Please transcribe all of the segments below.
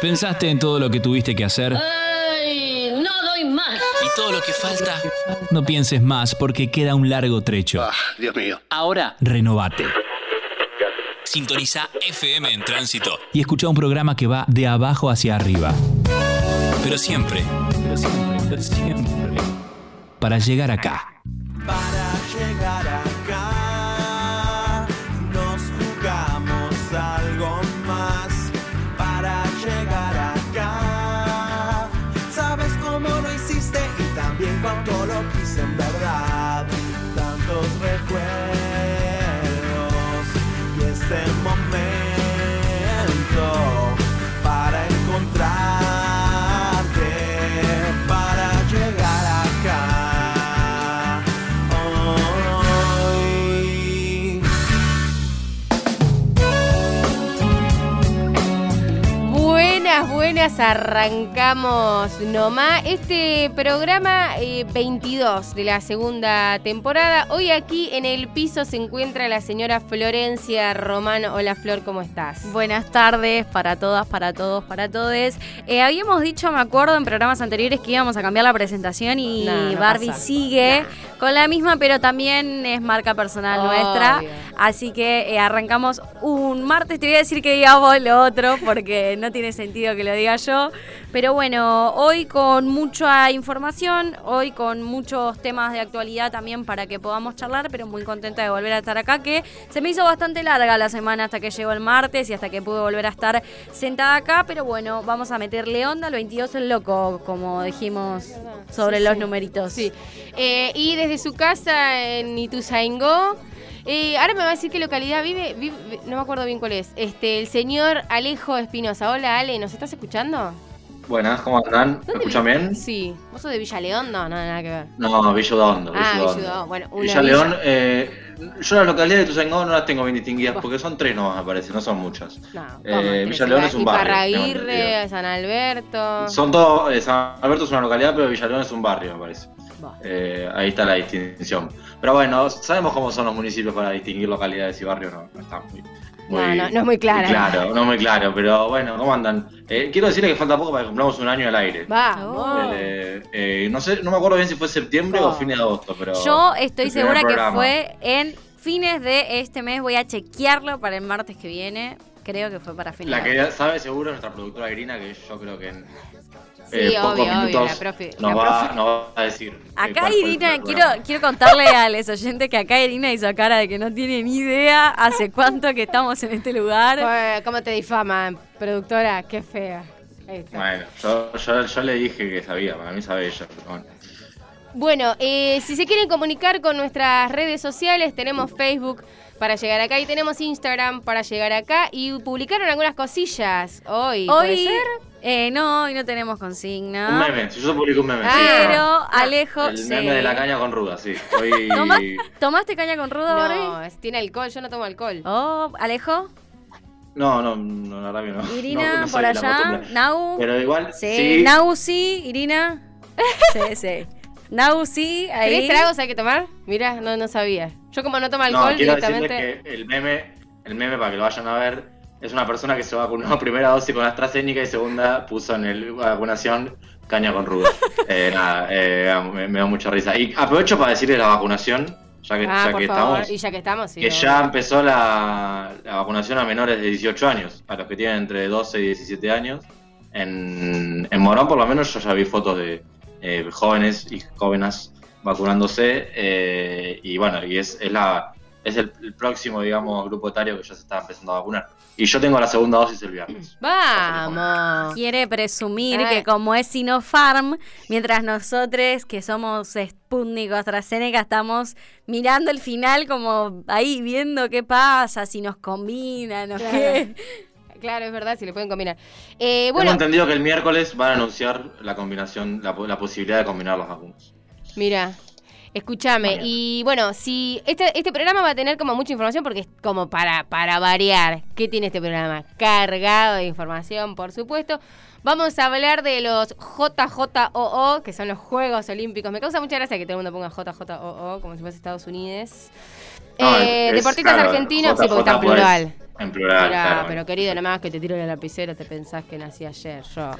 Pensaste en todo lo que tuviste que hacer ¡Ay! No doy más. y todo lo que falta. No pienses más porque queda un largo trecho. Ah, Dios mío. Ahora, renovate. Sintoniza FM en tránsito y escucha un programa que va de abajo hacia arriba. Pero siempre, pero siempre, pero siempre, para llegar acá. Para Buenas, arrancamos nomás este programa eh, 22 de la segunda temporada. Hoy aquí en el piso se encuentra la señora Florencia Román. Hola Flor, ¿cómo estás? Buenas tardes para todas, para todos, para todes. Eh, habíamos dicho, me acuerdo, en programas anteriores que íbamos a cambiar la presentación y No, no Barbie pasa. sigue con la misma, pero también es marca personal Obvio. nuestra. Así que eh, arrancamos un martes. Te voy a decir que digamos lo otro porque no tiene sentido que lo diga yo. Pero bueno, hoy con mucha información, hoy con muchos temas de actualidad también para que podamos charlar, pero muy contenta de volver a estar acá, que se me hizo bastante larga la semana hasta que llegó el martes y hasta que pude volver a estar sentada acá, pero bueno, vamos a meterle onda, el 22 el loco, como dijimos sobre Sí, los sí. numeritos. Sí. Eh, y desde su casa en Ituzaingó. Eh, ahora me va a decir qué localidad vive, vive- no me acuerdo bien cuál es. Este, el señor Alejo Espinosa. Hola Ale, ¿nos estás escuchando? Buenas, ¿cómo andan? ¿Me ¿Dónde escuchan vi- bien? Sí. ¿Vos sos de Villa León? No, no, nada que ver. No, Villa Hondo. Ah, Villa. Bueno, una Villa villa. León, eh, yo las localidades de Tuzangó no las tengo bien distinguidas porque son tres nomás, me parece, no son muchas. No, Eh, Villa León es un barrio, entendido. San Alberto. Son todos, eh, San Alberto es una localidad, pero Villa León es un barrio, me parece. Eh, ahí está la distinción. Pero bueno, sabemos cómo son los municipios para distinguir localidades y barrios, no, no está muy, muy- No, no, no es muy clara. Claro, no muy claro, pero bueno, ¿cómo andan? Eh, quiero decirles que falta poco para que cumplamos un año al aire. Vamos. Eh, eh, no sé, no me acuerdo bien si fue septiembre Oh. o fines de agosto, pero. Yo estoy segura que fue en fines de este mes, voy a chequearlo para el martes que viene. Creo que fue para fines La de que sabe seguro es nuestra productora Irina, que yo creo que en Sí, eh, pocos obvio, obvio, minutos la profe- nos, la va, profe. nos va a decir. eh, Acá Irina, quiero, quiero contarle a los oyentes que acá Irina hizo cara de que no tiene ni idea hace cuánto que estamos en este lugar. Joder, ¿Cómo te difaman, productora? Qué fea. Ahí está. Bueno, yo, yo, yo le dije que sabía, para mí sabe ella. pero bueno. Bueno, eh, si se quieren comunicar con nuestras redes sociales, tenemos Facebook para llegar acá y tenemos Instagram para llegar acá y publicaron algunas cosillas hoy. ¿puede Hoy, ser? Eh, no, hoy no tenemos Un consigna. meme, si yo publico un meme. Sí, Pero no. Alejo, El sí. meme de la caña con ruda, sí. Hoy. ¿Toma- ¿Tomaste caña con ruda, No, Barbie? es- tiene alcohol, yo no tomo alcohol. Oh, Alejo, No, no, no, la verdad que no. Irina, No, no por allá. Nau. Pero igual. Sí, Sí, Nau sí, Irina. Sí, sí. Nau sí, ahí. ¿Tres tragos hay que tomar? Mira, no, no sabía. Yo como no tomo No, alcohol quiero directamente... que el meme, el meme para que lo vayan a ver, es una persona que se vacunó primera dosis con AstraZeneca y segunda puso en el vacunación caña con ruda. Eh, nada, eh, me, me da mucha risa. Y aprovecho para decirle la vacunación, ya que, Ah, ya que estamos, Y ya que estamos, sí. que ya empezó la, la vacunación a menores de 18 años, a los que tienen entre 12 y 17 años. En, en Morón, por lo menos, yo ya vi fotos de eh, jóvenes y jóvenes vacunándose. eh, y bueno, y es, es, la, es el, el próximo, digamos, grupo etario que ya se está empezando a vacunar. Y yo tengo la segunda dosis el viernes. Vamos. Quiere presumir que como es Sinopharm, mientras nosotros que somos Sputnik o AstraZeneca estamos mirando el final como ahí viendo qué pasa, si nos combinan o Claro. qué. Claro, es verdad, si le pueden combinar. Eh, Tengo bueno, entendido que el miércoles van a anunciar la combinación, la, la posibilidad de combinar las vacunas. mira, escúchame. Y bueno, si este, este programa va a tener como mucha información porque es como para, para variar. ¿Qué tiene este programa? Cargado de información, por supuesto. Vamos a hablar de los JJOO, que son los Juegos Olímpicos. Me causa mucha gracia que todo el mundo ponga JJOO, como si fuese Estados Unidos. No, Eh, es- deportistas claro, argentinos, sí, porque está en plural. En plural, Mirá, claro. pero querido, nada más que te tiro la lapicera, te pensás que nací ayer, yo.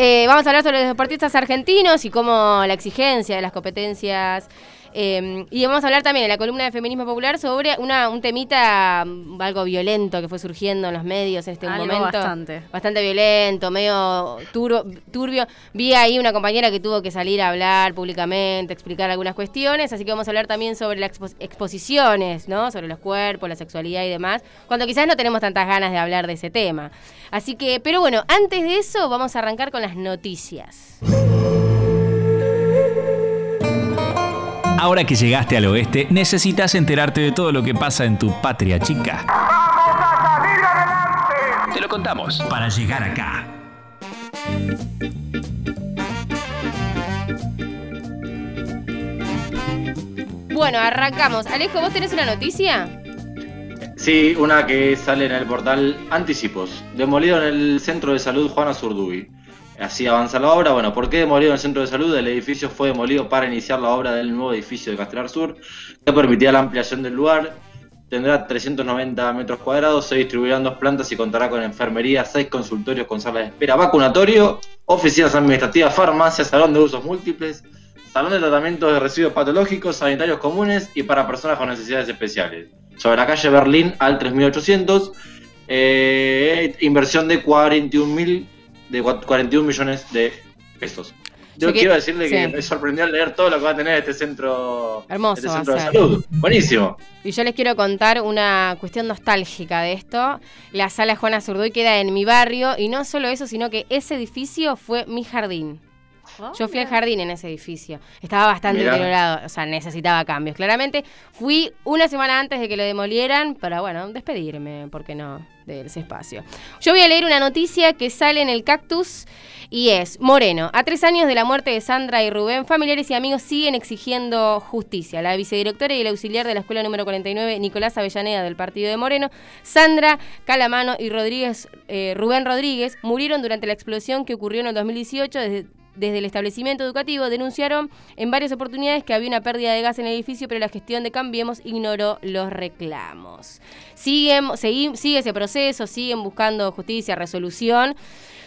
Eh, vamos a hablar sobre los deportistas argentinos y cómo la exigencia de las competencias. Eh, y vamos a hablar también en la columna de Feminismo Popular sobre una, un temita mm, algo violento que fue surgiendo en los medios en este Algo momento. bastante. Bastante violento, medio turbio. Vi ahí una compañera que tuvo que salir a hablar públicamente, explicar algunas cuestiones, así que vamos a hablar también sobre las expo- exposiciones, ¿no? Sobre los cuerpos, la sexualidad y demás, cuando quizás no tenemos tantas ganas de hablar de ese tema. Así que, pero bueno, antes de eso vamos a arrancar con las noticias. Ahora que llegaste al oeste, necesitas enterarte de todo lo que pasa en tu patria chica. Te lo contamos para llegar acá. Bueno, arrancamos. Alejo, ¿vos tenés una noticia? Sí, una que sale en el portal Anticipos. Demolido en el centro de salud Juana Zurduy. Así avanza la obra. Bueno, ¿por qué demolido en el centro de salud? El edificio fue demolido para iniciar la obra del nuevo edificio de Castelar Sur, que permitía la ampliación del lugar. Tendrá 390 metros cuadrados, se distribuirá en dos plantas y contará con enfermería, seis consultorios con salas de espera, vacunatorio, oficinas administrativas, farmacia, salón de usos múltiples, salón de tratamiento de residuos patológicos, sanitarios comunes y para personas con necesidades especiales. Sobre la calle Berlín al 3800, eh, inversión de 41 mil de cua- 41 millones de pesos. Yo quiero decirle que me sorprendió al leer todo lo que va a tener este centro, Hermoso este centro de salud. Buenísimo. Y yo les quiero contar una cuestión nostálgica de esto. La sala Juana Zurduy queda en mi barrio y no solo eso, sino que ese edificio fue mi jardín. Yo fui al jardín en ese edificio. Estaba bastante Mirá. deteriorado, o sea, necesitaba cambios. Claramente fui una semana antes de que lo demolieran para, bueno, despedirme, ¿por qué no?, de ese espacio. Yo voy a leer una noticia que sale en el Cactus y es, Moreno, a tres años de la muerte de Sandra y Rubén, familiares y amigos siguen exigiendo justicia. La vicedirectora y el auxiliar de la escuela número 49, Nicolás Avellaneda, del partido de Moreno, Sandra Calamano y Rodríguez, eh, Rubén Rodríguez, murieron durante la explosión que ocurrió en el 2018 desde desde el establecimiento educativo denunciaron en varias oportunidades que había una pérdida de gas en el edificio, pero la gestión de Cambiemos ignoró los reclamos. Siguen, sigue ese proceso, siguen buscando justicia, resolución.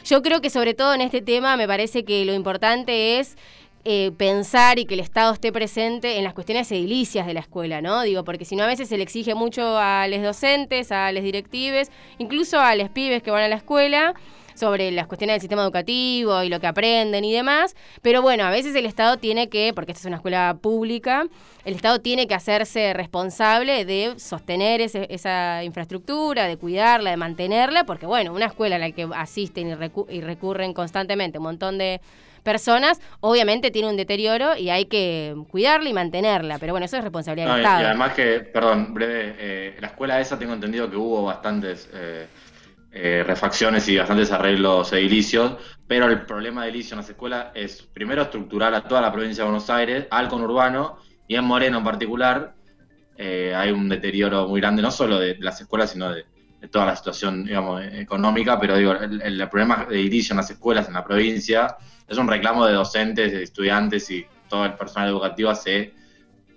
Yo creo que sobre todo en este tema me parece que lo importante es eh, pensar y que el Estado esté presente en las cuestiones edilicias de la escuela, ¿no? Digo, porque si no a veces se le exige mucho a los docentes, a los directives, incluso a los pibes que van a la escuela sobre las cuestiones del sistema educativo y lo que aprenden y demás, pero bueno, a veces el Estado tiene que, porque esta es una escuela pública, el Estado tiene que hacerse responsable de sostener ese- esa infraestructura, de cuidarla, de mantenerla, porque bueno, una escuela a la que asisten y, recu- y recurren constantemente un montón de personas, obviamente tiene un deterioro y hay que cuidarla y mantenerla, pero bueno, eso es responsabilidad No, del y, y Estado. además que, perdón, breve, eh, la escuela esa tengo entendido que hubo bastantes eh, eh, refacciones y bastantes arreglos edilicios, pero el problema de edilicio en las escuelas es primero estructural a toda la provincia de Buenos Aires, al conurbano y en Moreno en particular, eh, hay un deterioro muy grande, no solo de las escuelas, sino de, toda la situación, digamos, económica, pero digo, el, el problema de edilicio en las escuelas en la provincia es un reclamo de docentes, de estudiantes y todo el personal educativo hace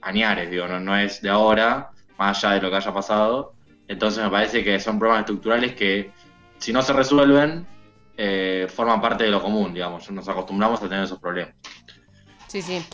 añares, digo, no, no es de ahora, más allá de lo que haya pasado. Entonces me parece que son problemas estructurales que si no se resuelven, eh, forman parte de lo común, digamos. Nos acostumbramos a tener esos problemas. Sí, sí.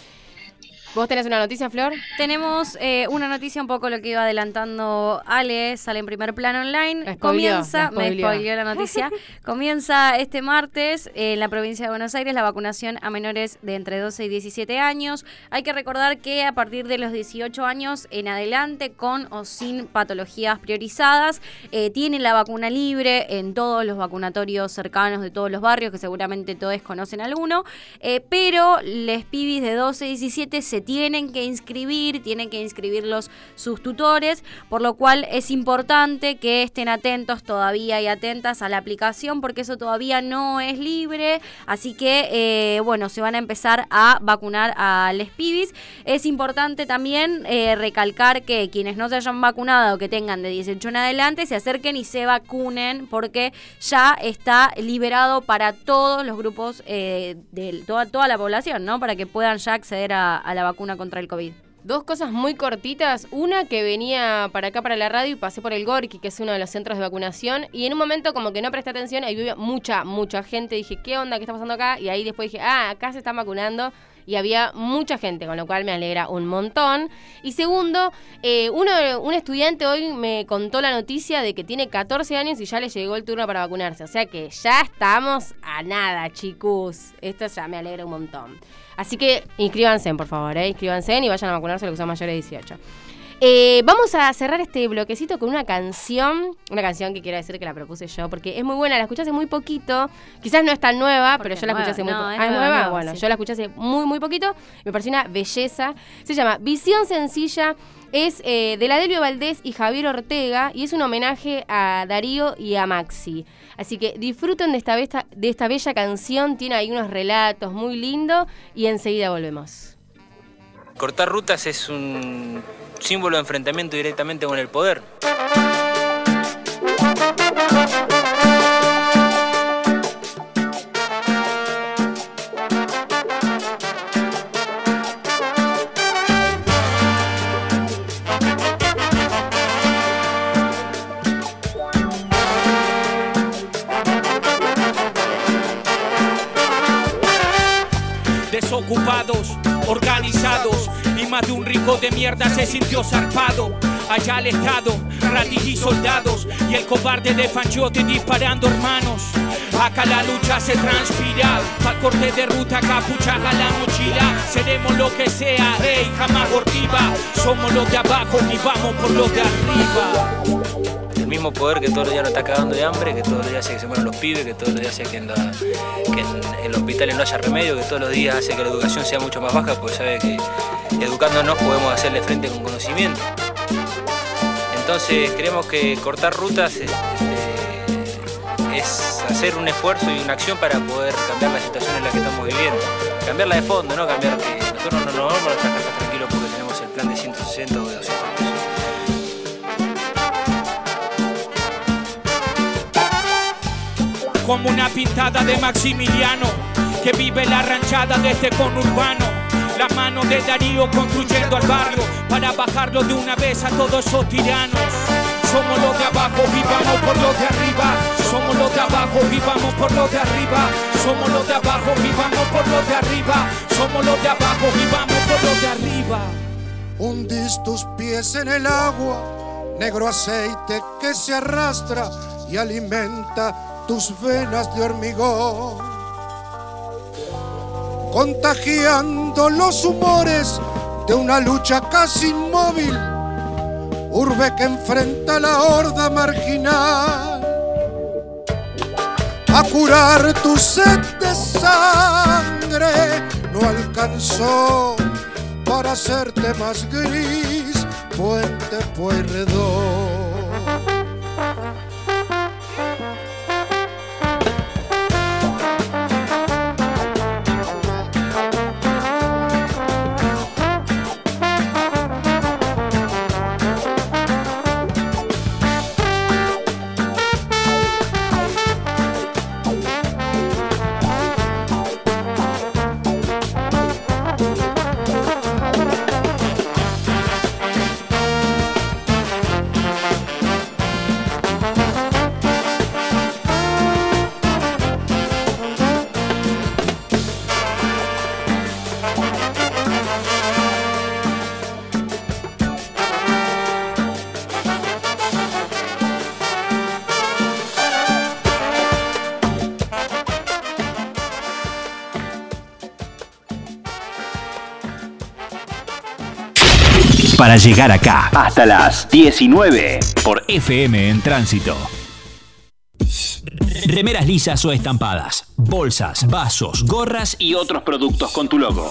¿Vos tenés una noticia, Flor? Tenemos eh, una noticia un poco lo que iba adelantando Ale, sale en primer plano online. Spoileó, Comienza, me spoileó. spoileó la noticia. Comienza este martes en la provincia de Buenos Aires la vacunación a menores de entre 12 y 17 años. Hay que recordar que a partir de los 18 años en adelante, con o sin patologías priorizadas, eh, tienen la vacuna libre en todos los vacunatorios cercanos de todos los barrios, que seguramente todos conocen alguno. Eh, pero les pibis de 12 y 17 se tienen que inscribir, tienen que inscribirlos sus tutores, por lo cual es importante que estén atentos todavía y atentas a la aplicación, porque eso todavía no es libre, así que, eh, bueno, se van a empezar a vacunar a les pibis. Es importante también eh, recalcar que quienes no se hayan vacunado o que tengan de 18 en adelante se acerquen y se vacunen, porque ya está liberado para todos los grupos eh, de toda, toda la población, ¿no? Para que puedan ya acceder a, a la vacuna contra el COVID. Dos cosas muy cortitas. Una que venía para acá, para la radio, y pasé por el Gorki, que es uno de los centros de vacunación. Y en un momento como que no presté atención, ahí había mucha, mucha gente. Dije, ¿qué onda? ¿Qué está pasando acá? Y ahí después dije, ah, acá se están vacunando. Y había mucha gente, con lo cual me alegra un montón. Y segundo, eh, uno, un estudiante hoy me contó la noticia de que tiene 14 años y ya le llegó el turno para vacunarse. O sea que ya estamos a nada, chicos. Esto ya me alegra un montón. Así que inscríbanse, por favor, ¿eh? inscríbanse y vayan a vacunarse los que son mayores de 18. Eh, vamos a cerrar este bloquecito con una canción, una canción que quiero decir que la propuse yo, porque es muy buena, la escuché hace muy poquito, quizás no es tan nueva, pero yo la escuché hace muy poquito. es Ah, ¿es nueva, nueva? nueva, Bueno, sí. yo la escuché hace muy, muy poquito, me pareció una belleza. Se llama Visión Sencilla, es eh, de la Delio Valdés y Javier Ortega, y es un homenaje a Darío y a Maxi. Así que disfruten de esta, besta- de esta bella canción, tiene ahí unos relatos muy lindos, y enseguida volvemos. Cortar rutas es un símbolo de enfrentamiento directamente con el poder. desocupados, organizados más de un rico de mierda se sintió zarpado. Allá al Estado, ratis y soldados y el cobarde de Fanchote disparando hermanos. Acá la lucha se transpira, pa' corte de ruta, capucha a la mochila. Seremos lo que sea, rey, jamás gordiva. Somos los de abajo y vamos por los de arriba. Mismo poder que todos los días nos está cagando de hambre, que todos los días hace que se mueran los pibes, que todos los días hace que en, la- que los hospitales no haya remedio, que todos los días hace que la educación sea mucho más baja, porque sabe que educándonos podemos hacerle frente con conocimiento. Entonces creemos que cortar rutas este, es hacer un esfuerzo y una acción para poder cambiar la situación en la que estamos viviendo. Cambiarla de fondo, no cambiar que nosotros no nos vamos a nuestras casas tranquilos porque tenemos el plan de 160 como una pintada de Maximiliano que vive la ranchada de este conurbano. La mano de Darío construyendo al barrio para bajarlo de una vez a todos esos tiranos. Somos los de abajo y vamos por los de arriba. Somos los de abajo y vamos por los de arriba. Somos los de abajo y vamos por los de arriba. Somos los de abajo y vamos por los de arriba. Hundís tus pies en el agua, negro aceite que se arrastra y alimenta tus venas de hormigón. Contagiando los humores de una lucha casi inmóvil, urbe que enfrenta la horda marginal. A curar tu sed de sangre no alcanzó para hacerte más gris, puente Pueyrredón. Para llegar acá, hasta las 19 por FM en Tránsito. Remeras lisas o estampadas, bolsas, vasos, gorras y otros productos con tu logo.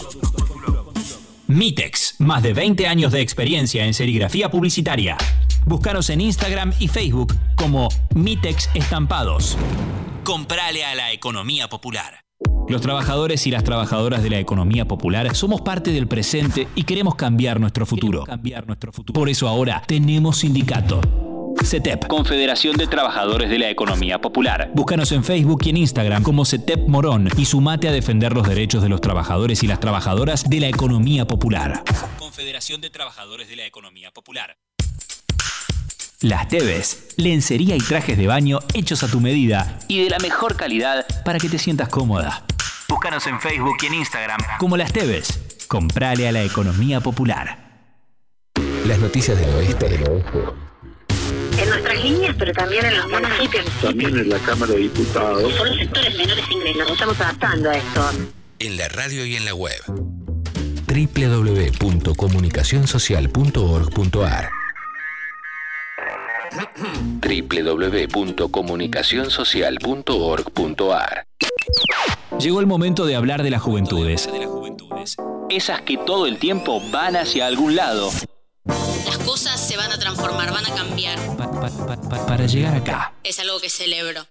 Mitex, más de 20 años de experiencia en serigrafía publicitaria. Búscanos en Instagram y Facebook como Mitex Estampados. Comprale a la economía popular. Los trabajadores y las trabajadoras de la economía popular somos parte del presente y queremos cambiar nuestro futuro. Por eso ahora tenemos sindicato. CETEP, Confederación de Trabajadores de la Economía Popular. Búscanos en Facebook y en Instagram como CETEP Morón y sumate a defender los derechos de los trabajadores y las trabajadoras de la economía popular. Confederación de Trabajadores de la Economía Popular. Las Teves, lencería y trajes de baño hechos a tu medida y de la mejor calidad para que te sientas cómoda. Búscanos en Facebook y en Instagram como Las Teves. Comprale a la economía popular. Las noticias del oeste. En nuestras líneas, pero también en los municipios. También en la Cámara de Diputados. Son los sectores menores ingresos. Nos estamos adaptando a esto. En la radio y en la web. www.comunicacionsocial.org.ar www.comunicacionsocial.org.ar Llegó el momento de hablar de las juventudes. Esas que todo el tiempo van hacia algún lado. Las cosas se van a transformar, van a cambiar. Pa- pa- pa- pa- para llegar acá. Es algo que celebro.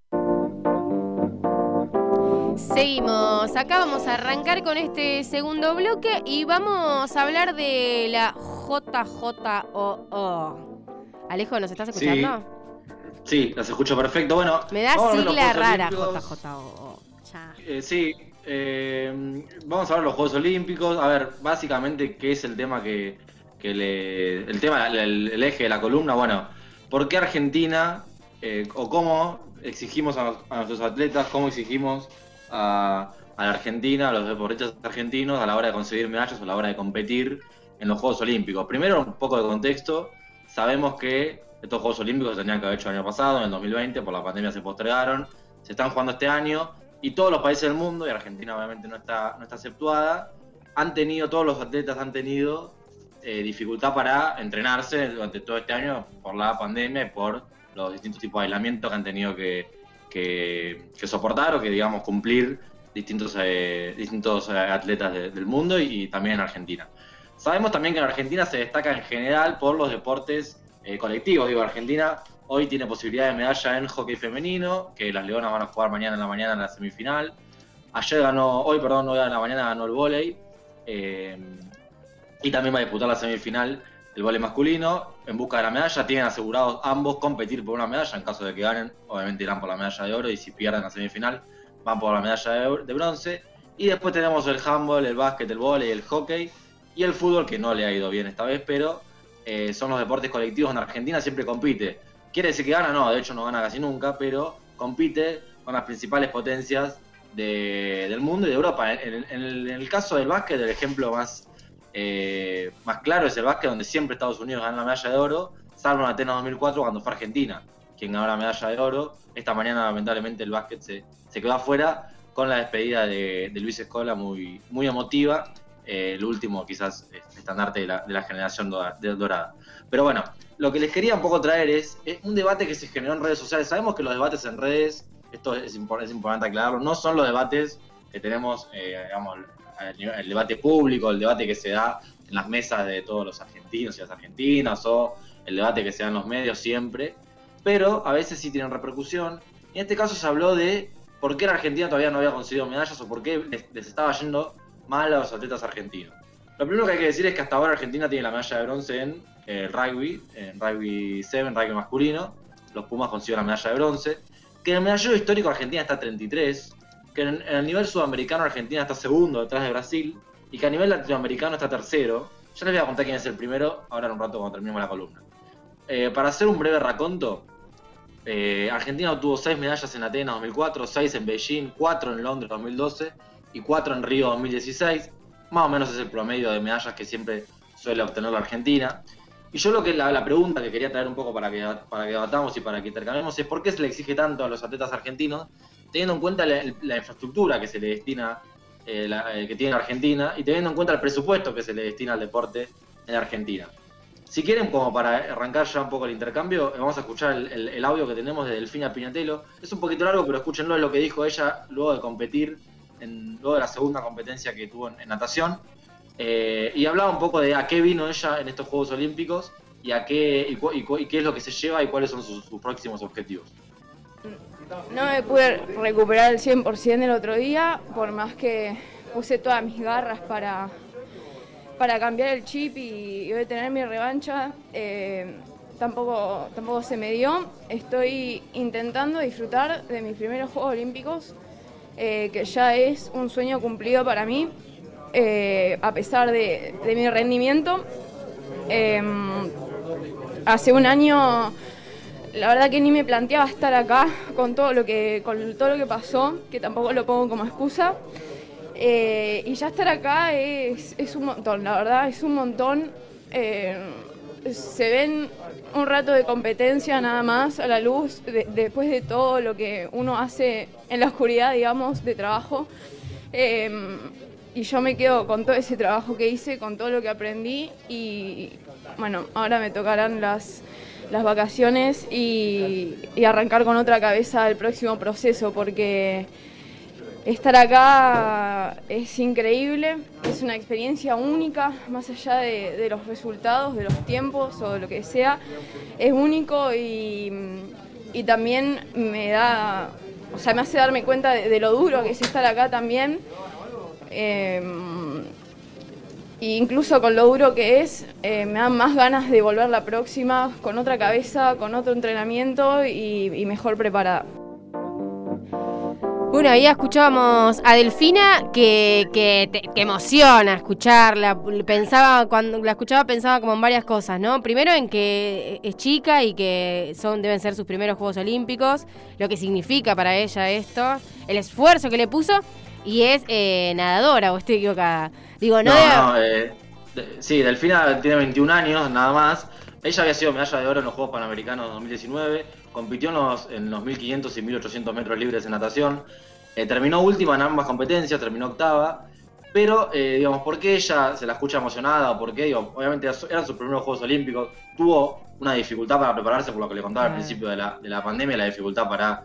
Seguimos, acá vamos a arrancar con este segundo bloque y vamos a hablar de la JJOO. Alejo, ¿nos estás escuchando? Sí, las escucho perfecto. Bueno, Me da sigla rara. JJOO. Ya. Eh, sí, eh, vamos a ver los Juegos Olímpicos. A ver, básicamente, ¿qué es el tema que, que le. El tema, el, el eje de la columna? Bueno, ¿por qué Argentina eh, o cómo exigimos a, a nuestros atletas, cómo exigimos a, a la Argentina, a los deportistas argentinos a la hora de conseguir medallas o a la hora de competir en los Juegos Olímpicos? Primero, un poco de contexto. Sabemos que estos Juegos Olímpicos se tenían que haber hecho el año pasado, en el 2020, por la pandemia se postergaron. Se están jugando este año y todos los países del mundo, y Argentina obviamente no está, no está exceptuada, han tenido, todos los atletas han tenido eh, dificultad para entrenarse durante todo este año por la pandemia y por los distintos tipos de aislamiento que han tenido que, que- soportar o que, digamos, cumplir distintos, eh, distintos eh, atletas de- del mundo y, y también en Argentina. Sabemos también que en Argentina se destaca en general por los deportes eh, colectivos. Digo, Argentina hoy tiene posibilidad de medalla en hockey femenino, que las Leonas van a jugar mañana en la mañana en la semifinal. Ayer ganó, hoy, perdón, hoy en la mañana ganó el vóley. eh, y también va a disputar la semifinal el vóley masculino en busca de la medalla. Tienen asegurados ambos competir por una medalla en caso de que ganen. Obviamente irán por la medalla de oro y si pierden la semifinal van por la medalla de, de bronce. Y después tenemos el handball, el básquet, el vóley, el hockey y el fútbol que no le ha ido bien esta vez, pero eh, son los deportes colectivos en Argentina, siempre compite. ¿Quiere decir que gana? No, de hecho no gana casi nunca, pero compite con las principales potencias de- del mundo y de Europa. En, el, caso del básquet, el ejemplo más, eh, más claro es el básquet, donde siempre Estados Unidos gana la medalla de oro, salvo en Atenas 2004 cuando fue Argentina quien ganó la medalla de oro. Esta mañana lamentablemente el básquet se, quedó afuera con la despedida de, Luis Escola muy, emotiva. eh, el último quizás eh, estandarte de la, generación dorada. Pero bueno, lo que les quería un poco traer es, un debate que se generó en redes sociales. Sabemos que los debates en redes, esto es, impor- es importante aclararlo, no son los debates que tenemos, eh, digamos, el, debate público, el debate que se da en las mesas de todos los argentinos y las argentinas, o el debate que se da en los medios siempre, pero a veces sí tienen repercusión. En este caso se habló de por qué la Argentina todavía no había conseguido medallas o por qué les estaba yendo mal a los atletas argentinos. Lo primero que hay que decir es que hasta ahora Argentina tiene la medalla de bronce en eh, rugby, en rugby 7, rugby masculino. Los Pumas consiguieron la medalla de bronce. Que en el medallero histórico Argentina está 33. Que en, en el nivel sudamericano Argentina está segundo detrás de Brasil. Y que a nivel latinoamericano está tercero. Ya les voy a contar quién es el primero ahora en un rato cuando terminemos la columna. Eh, para hacer un breve raconto, eh, Argentina obtuvo 6 medallas en Atenas 2004, 6 en Beijing, 4 en Londres 2012 y 4 en Río 2016. Más o menos es el promedio de medallas que siempre suele obtener la Argentina. Y yo lo que la, pregunta que quería traer un poco para que, para que debatamos y para que intercambiemos es por qué se le exige tanto a los atletas argentinos, teniendo en cuenta la, infraestructura que se le destina, eh, eh, que tiene Argentina, y teniendo en cuenta el presupuesto que se le destina al deporte en Argentina. Si quieren, como para arrancar ya un poco el intercambio, eh, vamos a escuchar el, audio que tenemos de Delfina Piñatelo. Es un poquito largo, pero escúchenlo, es lo que dijo ella luego de competir, en, luego de la segunda competencia que tuvo en, natación. Eh, y hablaba un poco de a qué vino ella en estos Juegos Olímpicos y a qué, es lo que se lleva y cuáles son sus, próximos objetivos. No me pude recuperar el 100% el otro día, por más que puse todas mis garras para, para cambiar el chip y, y tener mi revancha. eh, tampoco, tampoco se me dio. Estoy intentando disfrutar de mis primeros Juegos Olímpicos, eh, que ya es un sueño cumplido para mí. eh, a pesar de, de mi rendimiento. Em, hace un año, la verdad que ni me planteaba estar acá con todo lo que, con todo lo que pasó, que tampoco lo pongo como excusa. Eh, y ya estar acá es, es un montón, la verdad, es un montón. Se ven un rato de competencia nada más a la luz de- después de todo lo que uno hace en la oscuridad, digamos, de trabajo. Eh, y yo me quedo con todo ese trabajo que hice, con todo lo que aprendí y bueno, ahora me tocarán las, las vacaciones y, y arrancar con otra cabeza el próximo proceso porque estar acá es increíble, es una experiencia única, más allá de, los resultados, de los tiempos o de lo que sea, es único y, y también me da, o sea, me hace darme cuenta de, lo duro que es estar acá también. Eh, e incluso con lo duro que es, eh, me dan más ganas de volver la próxima con otra cabeza, con otro entrenamiento y mejor preparada. Bueno, ahí escuchábamos a Delfina que, que, te- que emociona escucharla. Pensaba, cuando la escuchaba pensaba como en varias cosas, ¿no? Primero en que es chica y que son, deben ser sus primeros Juegos Olímpicos, lo que significa para ella esto, el esfuerzo que le puso, y es eh, nadadora, o estoy equivocada. Digo, no, No, debe- no, eh, de- sí, Delfina tiene 21 años, nada más. Ella había sido medalla de oro en los Juegos Panamericanos 2019, compitió en los, en los 1500 y 1800 metros libres en natación, eh, terminó última en ambas competencias, terminó octava, pero, eh, digamos, ¿por qué ella se la escucha emocionada? ¿O por qué? Digo, obviamente eran sus primeros Juegos Olímpicos, tuvo una dificultad para prepararse, por lo que le contaba al principio de la, de la pandemia, la dificultad para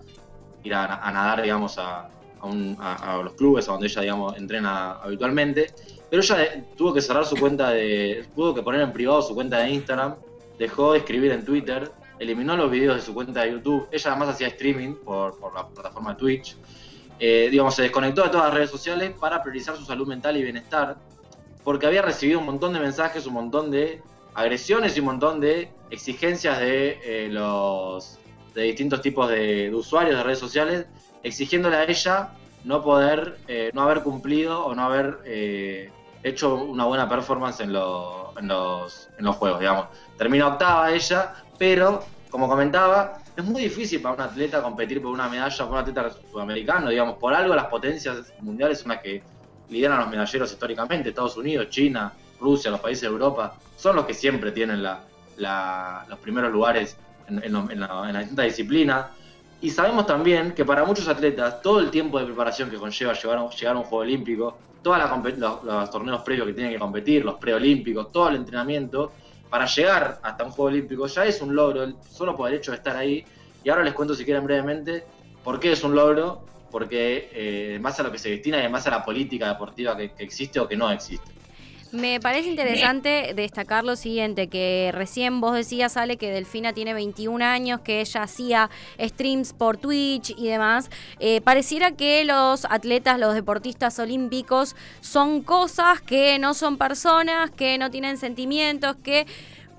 ir a, a nadar, digamos, a, a un- a- a los clubes, a donde ella, digamos, entrena habitualmente. Pero ella eh, tuvo que cerrar su cuenta de. tuvo que poner en privado su cuenta de Instagram, dejó de escribir en Twitter, eliminó los videos de su cuenta de YouTube. Ella además hacía streaming por, la plataforma Twitch. Eh, digamos, se desconectó de todas las redes sociales para priorizar su salud mental y bienestar, porque había recibido un montón de mensajes, un montón de agresiones y un montón de exigencias de eh, los de distintos tipos de, de usuarios de redes sociales, exigiéndole a ella no poder, eh, no haber cumplido o no haber hecho una buena performance en, lo- en los, en los juegos, digamos. Termina octava ella, pero, como comentaba, es muy difícil para un atleta competir por una medalla, por un atleta sudamericano, digamos, por algo las potencias mundiales son las que lideran los medalleros históricamente, Estados Unidos, China, Rusia, los países de Europa, son los que siempre tienen la- los primeros lugares en, en lo- en la, en la distintas disciplinas. Y sabemos también que para muchos atletas, todo el tiempo de preparación que conlleva llegar a, llegar a un Juego Olímpico, todos los, los torneos previos que tienen que competir, los preolímpicos, todo el entrenamiento, para llegar hasta un Juego Olímpico ya es un logro, solo por el hecho de estar ahí. Y ahora les cuento, si quieren brevemente, por qué es un logro, porque eh, en base a lo que se destina y base a la política deportiva que existe o que no existe. Me parece interesante destacar lo siguiente, que recién vos decías, Ale, que Delfina tiene 21 años, que ella hacía streams por Twitch y demás. Eh, pareciera que los atletas, los deportistas olímpicos son cosas que no son personas, que no tienen sentimientos, que...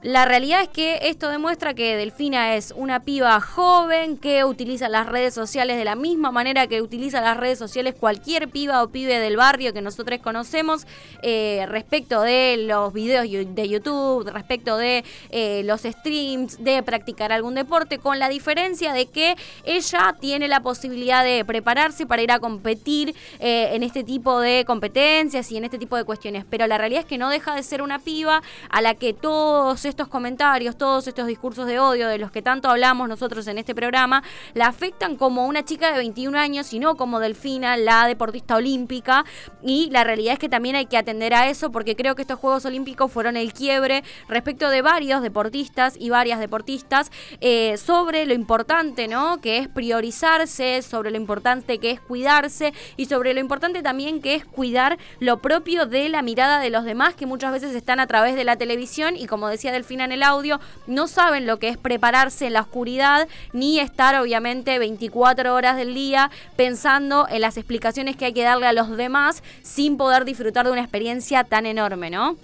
La realidad es que esto demuestra que Delfina es una piba joven que utiliza las redes sociales de la misma manera que utiliza las redes sociales cualquier piba o pibe del barrio que nosotros conocemos eh, respecto de los videos de YouTube, respecto de eh, los streams, de practicar algún deporte, con la diferencia de que ella tiene la posibilidad de prepararse para ir a competir eh, en este tipo de competencias y en este tipo de cuestiones. Pero la realidad es que no deja de ser una piba a la que todos estos comentarios, todos estos discursos de odio de los que tanto hablamos nosotros en este programa, la afectan como una chica de 21 años y no como Delfina, la deportista olímpica. Y la realidad es que también hay que atender a eso porque creo que estos Juegos Olímpicos fueron el quiebre respecto de varios deportistas y varias deportistas eh, sobre lo importante, ¿no? Que es priorizarse, sobre lo importante que es cuidarse y sobre lo importante también que es cuidar lo propio de la mirada de los demás que muchas veces están a través de la televisión y como decía Delfina en el audio, no saben lo que es prepararse en la oscuridad ni estar obviamente 24 horas del día pensando en las explicaciones que hay que darle a los demás sin poder disfrutar de una experiencia tan enorme, ¿no?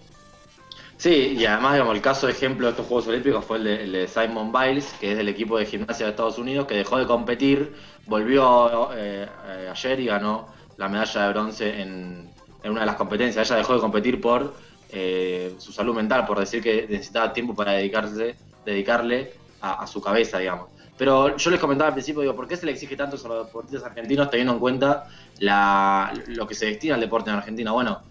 Sí, y además, digamos, el caso de ejemplo de estos Juegos Olímpicos fue el de, Simon Biles, que es del equipo de gimnasia de Estados Unidos, que dejó de competir, volvió eh, eh, ayer y ganó la medalla de bronce en una de las competencias. Ella dejó de competir por eh, su salud mental, por decir que necesitaba tiempo para dedicarse, dedicarle a, su cabeza, digamos. Pero yo les comentaba al principio, digo, ¿por qué se le exige tanto a los deportistas argentinos teniendo en cuenta lo que se destina al deporte en Argentina? Bueno,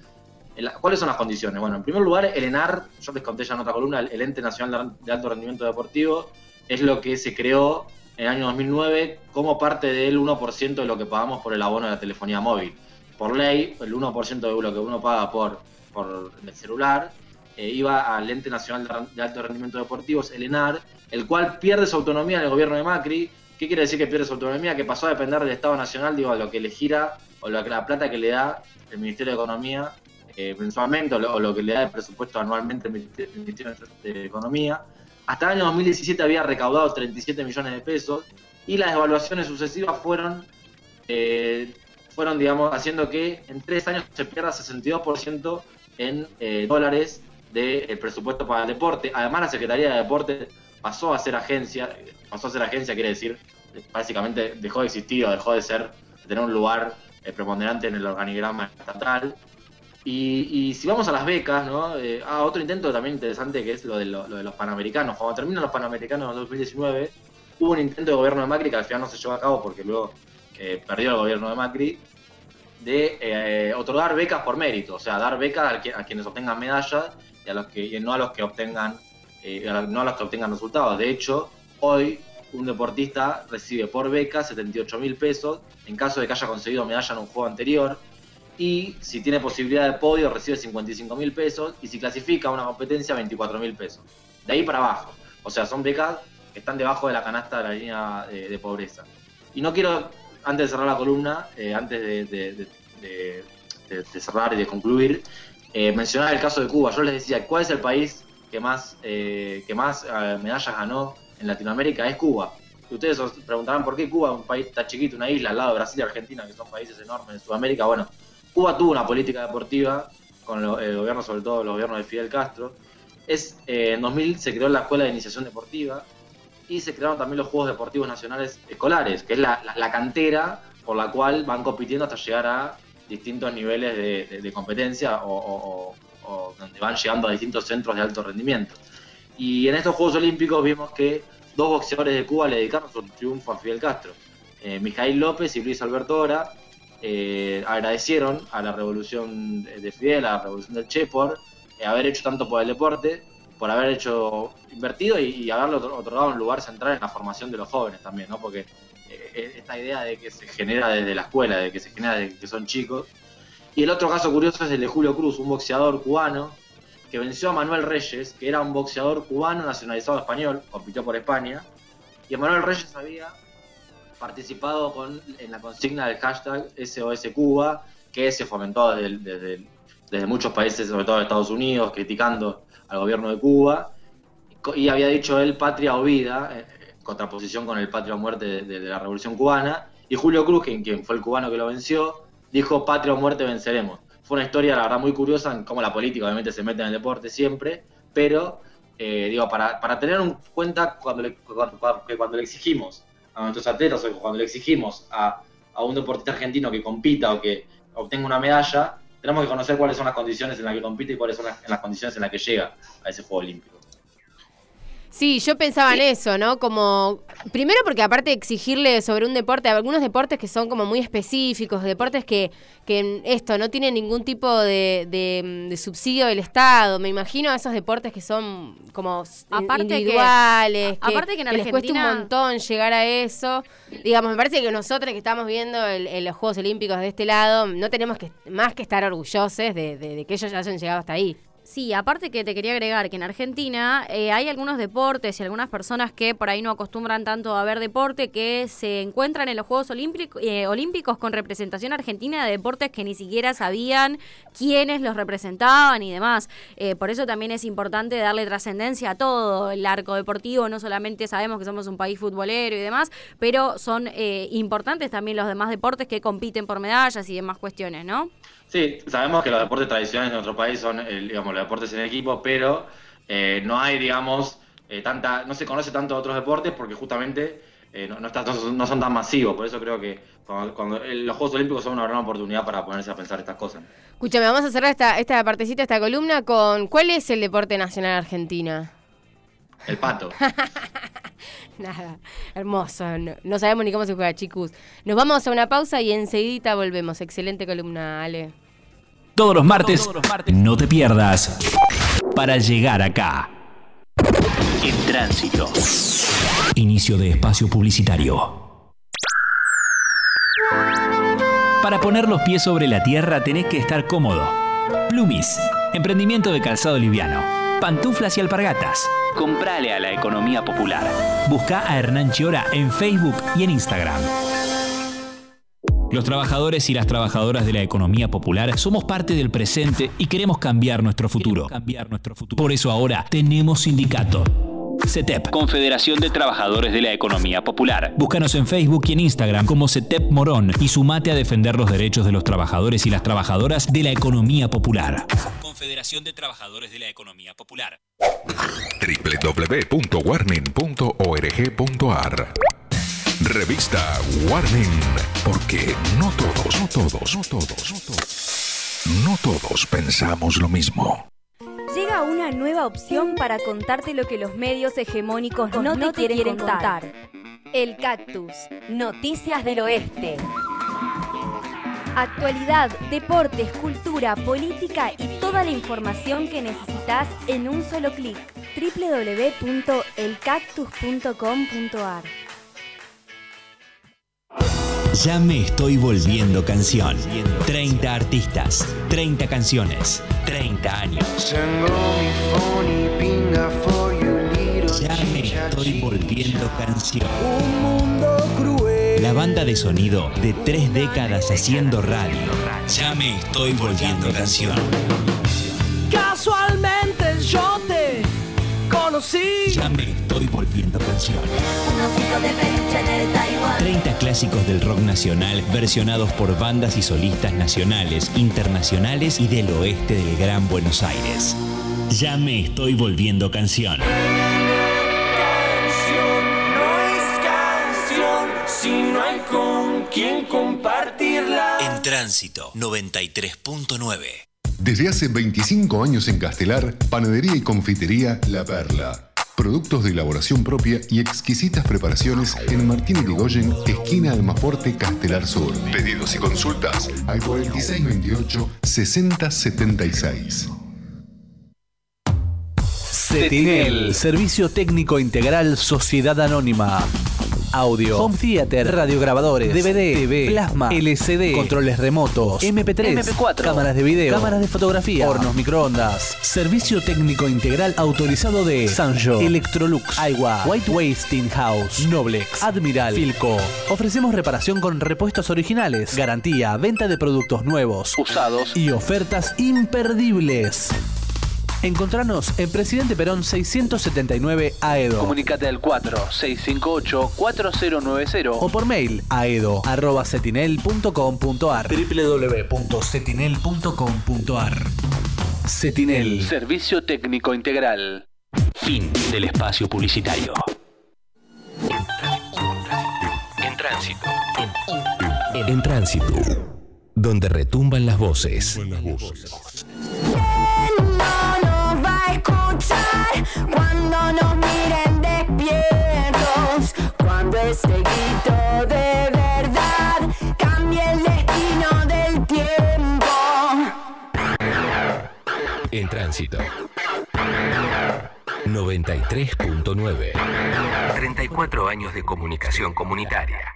¿cuáles son las condiciones? Bueno, en primer lugar, el ENAR, yo les conté ya en otra columna, el Ente Nacional de Alto Rendimiento Deportivo, es lo que se creó en el año 2009 como parte del 1% de lo que pagamos por el abono de la telefonía móvil. Por ley, el 1% de lo que uno paga por, por el celular eh, iba al Ente Nacional de Alto Rendimiento Deportivo, el ENAR, el cual pierde su autonomía en el gobierno de Macri. ¿Qué quiere decir que pierde su autonomía? Que pasó a depender del Estado Nacional, digo, a lo que le gira o la plata que le da el Ministerio de Economía eh, mensualmente o lo, o lo que le da el presupuesto anualmente el Ministerio de Economía. Hasta el año 2017 había recaudado 37 millones de pesos y las evaluaciones sucesivas fueron, eh, fueron digamos, haciendo que en tres años se pierda 62% en eh, dólares del presupuesto para el deporte. Además, la Secretaría de Deporte pasó a ser agencia, pasó a ser agencia, quiere decir, básicamente dejó de existir o dejó de ser, de tener un lugar eh, preponderante en el organigrama estatal. Y, y si vamos a las becas, ¿no? Eh, ah, otro intento también interesante que es lo de, lo de los panamericanos. Cuando terminan los panamericanos en 2019, hubo un intento de gobierno de Macri que al final no se llevó a cabo porque luego eh, perdió el gobierno de Macri, de eh, otorgar becas por mérito, o sea, dar becas a, qui- a quienes obtengan medallas y, a los que, y no a los que obtengan eh, no a los que obtengan resultados. De hecho, hoy un deportista recibe por beca 78 mil pesos en caso de que haya conseguido medalla en un juego anterior y si tiene posibilidad de podio recibe 55 mil pesos y si clasifica a una competencia 24 mil pesos. De ahí para abajo. O sea, son becas que están debajo de la canasta de la línea de pobreza. Y no quiero, antes de cerrar la columna, eh, antes de, cerrar y de concluir, eh, mencionar el caso de Cuba. Yo les decía, ¿cuál es el país que más, eh, que más eh, medallas ganó en Latinoamérica? Es Cuba. Y ustedes os preguntarán por qué Cuba, un país tan chiquito, una isla al lado de Brasil y Argentina, que son países enormes en Sudamérica. Bueno, Cuba tuvo una política deportiva con lo- el gobierno, sobre todo los gobiernos de Fidel Castro. Es, eh, en 2000 se creó la Escuela de Iniciación Deportiva y se crearon también los Juegos Deportivos Nacionales Escolares, que es la, cantera por la cual van compitiendo hasta llegar a distintos niveles de, competencia o, donde van llegando a distintos centros de alto rendimiento. Y en estos Juegos Olímpicos vimos que dos boxeadores de Cuba le dedicaron su triunfo a Fidel Castro. Eh, Mijail López y Luis Alberto Ora eh, agradecieron a la revolución de de Fidel, a la revolución del Che, por eh, haber hecho tanto por el deporte, por haber hecho invertido y, y haberle otorgado un lugar central en la formación de los jóvenes también, ¿no? Porque eh, esta idea de que se genera desde la escuela, de que se genera desde que son chicos. Y el otro caso curioso es el de Julio Cruz, un boxeador cubano que venció a Manuel Reyes, que era un boxeador cubano nacionalizado español, compitió por España, y Manuel Reyes había participado con, en la consigna del hashtag SOS Cuba, que se fomentó desde, desde, desde muchos países, sobre todo de Estados Unidos, criticando al gobierno de Cuba, y había dicho él patria o vida, eh, en contraposición con el patria o muerte de, la Revolución Cubana, y Julio Cruz, quien, quien fue el cubano que lo venció, dijo patria o muerte venceremos. Fue una historia, la verdad, muy curiosa en cómo la política obviamente se mete en el deporte siempre, pero eh, digo, para, para tener en cuenta cuando le, cuando, cuando le exigimos a nuestros atletas o cuando le exigimos a, a un deportista argentino que compita o que obtenga una medalla, tenemos que conocer cuáles son las condiciones en las que compite y cuáles son las, condiciones en las que llega a ese Juego Olímpico. Sí, yo pensaba en eso, ¿no? Como, primero porque aparte de exigirle sobre un deporte, algunos deportes que son como muy específicos, deportes que, que esto no tienen ningún tipo de, de- de subsidio del Estado. Me imagino esos deportes que son como Aparte que- individuales, a- aparte que en les cuesta un montón llegar a eso. Digamos, me parece que nosotros que estamos viendo el- el- los Juegos Olímpicos de este lado, no tenemos que más que estar orgullosos de, de- de que ellos ya hayan llegado hasta ahí. Sí, aparte que te quería agregar que en Argentina eh, hay algunos deportes y algunas personas que por ahí no acostumbran tanto a ver deporte que se encuentran en los Juegos eh, Olímpicos con representación argentina de deportes que ni siquiera sabían quiénes los representaban y demás. Eh, por eso también es importante darle trascendencia a todo el arco deportivo. No solamente sabemos que somos un país futbolero y demás, pero son eh, importantes también los demás deportes que compiten por medallas y demás cuestiones, ¿no? Sí, sabemos que los deportes tradicionales de nuestro país son, digamos, deportes en equipo, pero eh, no hay, digamos, eh, tanta, no se conoce tanto de otros deportes porque justamente eh, no, no, está- no son- no son tan masivos. Por eso creo que cuando, los Juegos Olímpicos son una gran oportunidad para ponerse a pensar estas cosas. Escúchame, vamos a cerrar esta, esta partecita, esta columna con ¿cuál es el deporte nacional argentina? El pato. Nada, hermoso. No, no sabemos ni cómo se juega, chicos. Nos vamos a una pausa y enseguida volvemos. Excelente columna, Ale. Todos los martes, no te pierdas. Para llegar acá. En tránsito. Inicio de espacio publicitario. Para poner los pies sobre la tierra tenés que estar cómodo. Plumis, emprendimiento de calzado liviano. Pantuflas y alpargatas. Comprale a la economía popular. Busca a Hernán Chiora en Facebook y en Instagram. Los trabajadores y las trabajadoras de la economía popular somos parte del presente y queremos cambiar nuestro futuro. Por eso ahora tenemos sindicato. CETEP, Confederación de Trabajadores de la Economía Popular. Búscanos en Facebook y en Instagram como CETEP Morón y sumate a defender los derechos de los trabajadores y las trabajadoras de la economía popular. Confederación de Trabajadores de la Economía Popular. www.warning.org.ar Revista Warning, porque no todos, no todos, no todos, no todos, no todos pensamos lo mismo. Llega una nueva opción para contarte lo que los medios hegemónicos no, te, quieren, contar. El Cactus. Noticias del Oeste. Actualidad, deportes, cultura, política y toda la información que necesitas en un solo clic. www.elcactus.com.ar Ya me estoy volviendo canción. 30 artistas, 30 canciones, 30 años. Ya me estoy volviendo canción. La banda de sonido de tres décadas haciendo radio. Ya me estoy volviendo canción. Casualmente Ya me estoy volviendo canción. 30 clásicos del rock nacional versionados por bandas y solistas nacionales, internacionales y del oeste del Gran Buenos Aires. Ya me estoy volviendo canción. No es canción si no hay con quien compartirla. En tránsito 93.9. Desde hace 25 años en Castelar, panadería y confitería La Perla. Productos de elaboración propia y exquisitas preparaciones en Martín Irigoyen, esquina Almaforte, Castelar Sur. Pedidos y consultas al 4628-6076. CETINEL, Servicio Técnico Integral Sociedad Anónima. Audio, Home Theater, radiograbadores, DVD, TV, plasma, LCD, controles remotos, MP3, MP4, cámaras de video, cámaras de fotografía, hornos microondas. Servicio Técnico Integral autorizado de Sanjo, Electrolux, Aiwa, White Wasting House, Noblex, Admiral, Filco. Ofrecemos reparación con repuestos originales, garantía, venta de productos nuevos, usados. Y ofertas imperdibles. Encontranos en Presidente Perón 679 AEDO. Comunicate al 4658-4090 o por mail aedo.cetinel.com.ar www.cetinel.com.ar Cetinel Servicio Técnico Integral. Fin del espacio publicitario. En tránsito. En tránsito. Donde retumban las voces. nos Grito de verdad cambie el destino del tiempo. En tránsito. 93.9. 34 años de comunicación comunitaria.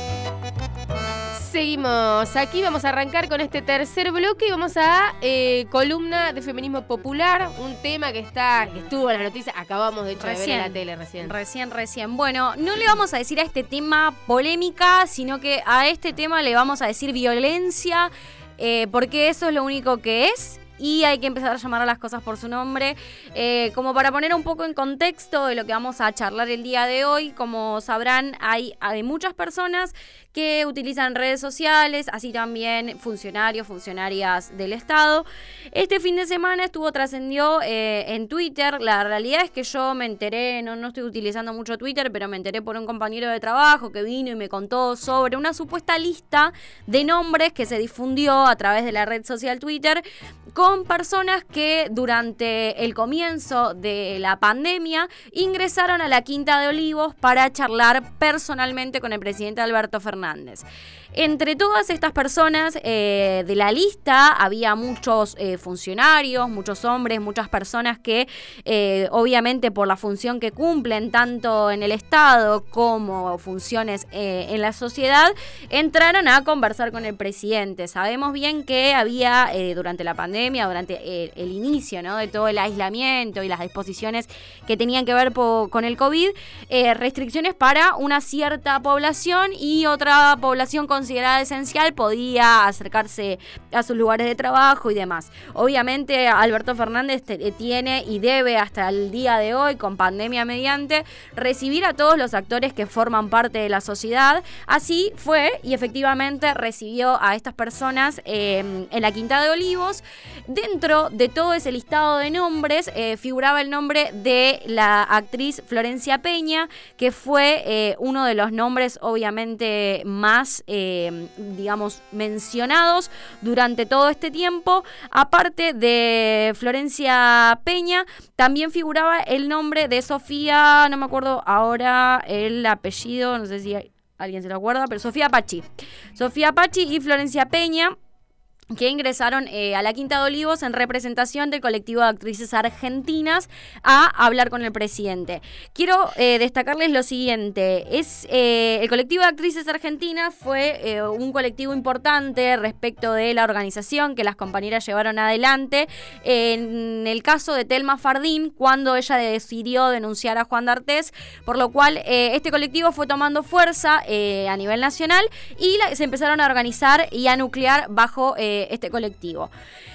Seguimos aquí, vamos a arrancar con este tercer bloque y vamos a eh, columna de feminismo popular, un tema que está, que estuvo en las noticias, acabamos de hecho de ver en la tele recién. Recién, recién. Bueno, no le vamos a decir a este tema polémica, sino que a este tema le vamos a decir violencia, eh, porque eso es lo único que es y hay que empezar a llamar a las cosas por su nombre. Eh, como para poner un poco en contexto de lo que vamos a charlar el día de hoy, como sabrán, hay, muchas personas que utilizan redes sociales, así también funcionarios, funcionarias del Estado. Este fin de semana estuvo trascendió eh, en Twitter. La realidad es que yo me enteré, no, no estoy utilizando mucho Twitter, pero me enteré por un compañero de trabajo que vino y me contó sobre una supuesta lista de nombres que se difundió a través de la red social Twitter con personas que durante el comienzo de la pandemia ingresaron a la Quinta de Olivos para charlar personalmente con el presidente Alberto Fernández. Entre todas estas personas eh, de la lista había muchos eh, funcionarios, muchos hombres, muchas personas que eh, obviamente por la función que cumplen tanto en el Estado como funciones en la sociedad, entraron a conversar con el presidente. Sabemos bien que había durante la pandemia, durante el, inicio ¿no? de todo el aislamiento y las disposiciones que tenían que ver con el COVID, restricciones para una cierta población y otra población con considerada esencial podía acercarse a sus lugares de trabajo y demás. Obviamente Alberto Fernández eh, tiene y debe hasta el día de hoy, con pandemia mediante, recibir a todos los actores que forman parte de la sociedad. Así fue y efectivamente recibió a estas personas em, en la Quinta de Olivos. Dentro de todo ese listado de nombres eh, figuraba el nombre de la actriz Florencia Peña, que fue eh, uno de los nombres obviamente más... digamos, mencionados durante todo este tiempo. Aparte de Florencia Peña, también figuraba el nombre de Sofía, no me acuerdo ahora el apellido, no sé si alguien se lo acuerda, pero Sofía Pachi. Sofía Pachi y Florencia Peña que ingresaron eh, a la Quinta de Olivos en representación del colectivo de actrices argentinas a hablar con el presidente. Quiero eh, destacarles lo siguiente, es eh, el colectivo de actrices argentinas fue un colectivo importante respecto de la organización que las compañeras llevaron adelante en el caso de Telma Fardín cuando ella decidió denunciar a Juan D'Artés, por lo cual este colectivo fue tomando fuerza a nivel nacional y se empezaron a organizar y a nuclear bajo este colectivo.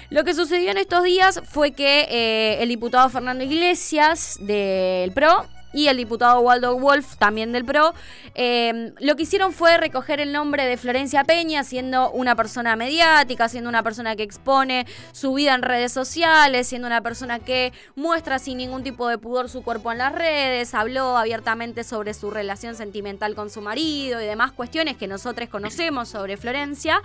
Lo que sucedió en estos días fue que eh, el diputado Fernando Iglesias del PRO y el diputado Waldo Wolf, también del PRO, eh, lo que hicieron fue recoger el nombre de Florencia Peña, siendo una persona mediática, siendo una persona que expone su vida en redes sociales, siendo una persona que muestra sin ningún tipo de pudor su cuerpo en las redes, habló abiertamente sobre su relación sentimental con su marido y demás cuestiones que nosotros conocemos sobre Florencia,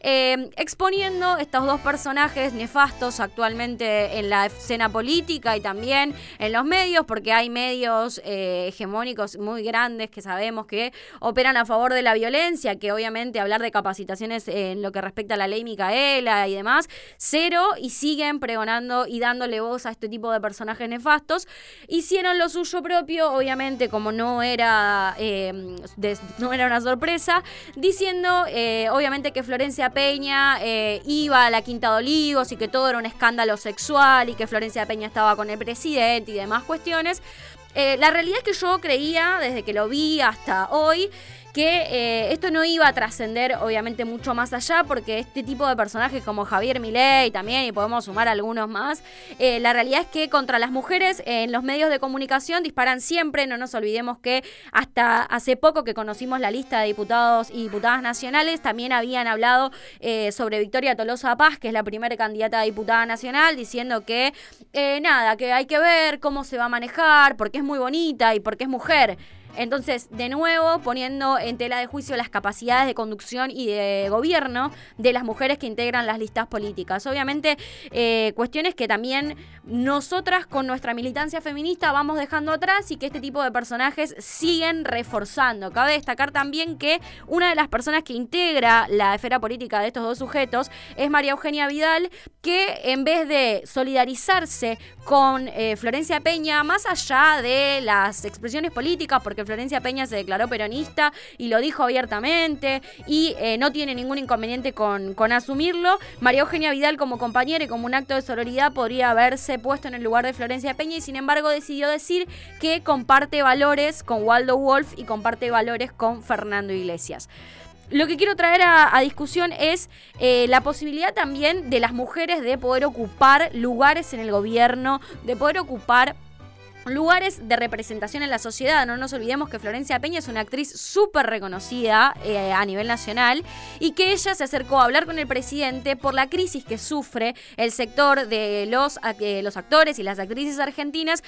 eh, exponiendo estos dos personajes nefastos actualmente en la escena política y también en los medios, porque hay medios eh, hegemónicos muy grandes que sabemos que operan a favor de la violencia, que obviamente hablar de capacitaciones en lo que respecta a la ley Micaela y demás, cero, y siguen pregonando y dándole voz a este tipo de personajes nefastos. Hicieron lo suyo propio, obviamente, como no era, em, no era una sorpresa, diciendo, eh, obviamente, que Florencia Peña eh, iba a la Quinta de Olivos y que todo era un escándalo sexual y que Florencia Peña estaba con el presidente y demás cuestiones. Eh, la realidad es que yo creía, desde que lo vi hasta hoy, que eh, esto no iba a trascender obviamente mucho más allá porque este tipo de personajes como Javier Milei también y podemos sumar algunos más, eh, la realidad es que contra las mujeres en los medios de comunicación disparan siempre, no nos olvidemos que hasta hace poco que conocimos la lista de diputados y diputadas nacionales también habían hablado eh, sobre Victoria Tolosa Paz, que es la primera candidata a diputada nacional, diciendo que nada, que hay que ver cómo se va a manejar, porque es muy bonita y porque es mujer. Entonces, de nuevo, poniendo en tela de juicio las capacidades de conducción y de gobierno de las mujeres que integran las listas políticas. Obviamente, eh, cuestiones que también nosotras con nuestra militancia feminista vamos dejando atrás y que este tipo de personajes siguen reforzando. Cabe destacar también que una de las personas que integra la esfera política de estos dos sujetos es María Eugenia Vidal, que en vez de solidarizarse con eh, Florencia Peña, más allá de las expresiones políticas, porque Florencia Peña se declaró peronista y lo dijo abiertamente y eh, no tiene ningún inconveniente con, con asumirlo. María Eugenia Vidal como compañera y como un acto de sororidad podría haberse puesto en el lugar de Florencia Peña y sin embargo decidió decir que comparte valores con Waldo Wolf y comparte valores con Fernando Iglesias. Lo que quiero traer a, discusión es eh, la posibilidad también de las mujeres de poder ocupar lugares en el gobierno, de poder ocupar lugares de representación en la sociedad. No nos olvidemos que Florencia Peña es una actriz súper reconocida eh, a nivel nacional y que ella se acercó a hablar con el presidente por la crisis que sufre el sector de los, eh, los actores y las actrices argentinas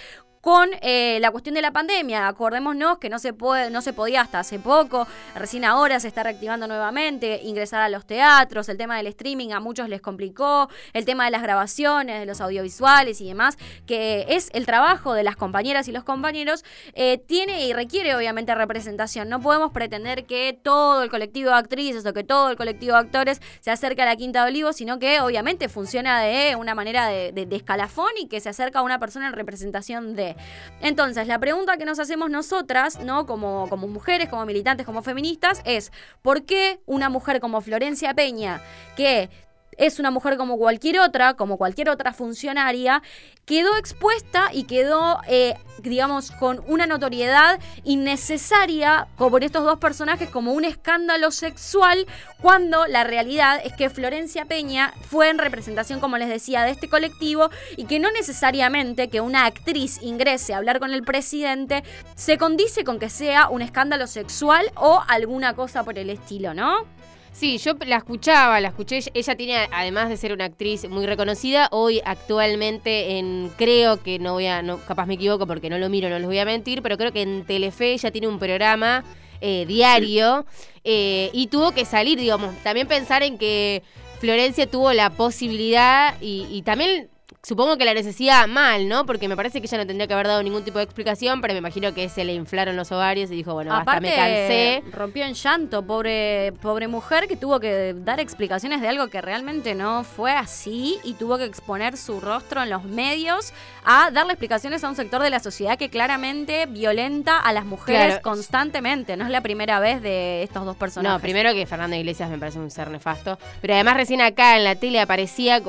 con eh, la cuestión de la pandemia. Acordémonos que no se, puede, no se podía hasta hace poco, recién ahora se está reactivando nuevamente, ingresar a los teatros, el tema del streaming a muchos les complicó, el tema de las grabaciones, de los audiovisuales y demás, que es el trabajo de las compañeras y los compañeros, eh, tiene y requiere obviamente representación. No podemos pretender que todo el colectivo de actrices o que todo el colectivo de actores se acerque a la Quinta de Olivos, sino que obviamente funciona de una manera de, de escalafón y que se acerca a una persona en representación de. Entonces, la pregunta que nos hacemos nosotras, ¿no? Como, como mujeres, como militantes, como feministas, es ¿por qué una mujer como Florencia Peña, que es una mujer como cualquier otra, como cualquier otra funcionaria, quedó expuesta y quedó, eh, digamos, con una notoriedad innecesaria por estos dos personajes como un escándalo sexual, cuando la realidad es que Florencia Peña fue en representación, como les decía, de este colectivo y que no necesariamente que una actriz ingrese a hablar con el presidente se condice con que sea un escándalo sexual o alguna cosa por el estilo, ¿no? Sí, yo la escuchaba, la escuché. Ella tiene, además de ser una actriz muy reconocida, hoy actualmente en, creo que no voy a, no, capaz me equivoco porque no lo miro, no les voy a mentir, pero creo que en Telefe ella tiene un programa eh, diario eh, y tuvo que salir, digamos, también pensar en que Florencia tuvo la posibilidad y, y también supongo que la necesidad mal, ¿no? Porque me parece que ella no tendría que haber dado ningún tipo de explicación, pero me imagino que se le inflaron los ovarios y dijo, bueno, hasta me cansé. Rompió en llanto, pobre, pobre mujer que tuvo que dar explicaciones de algo que realmente no fue así y tuvo que exponer su rostro en los medios a darle explicaciones a un sector de la sociedad que claramente violenta a las mujeres constantemente. No es la primera vez de estos dos personajes. No, primero que Fernando Iglesias me parece un ser nefasto, pero además recién acá en la tele aparecía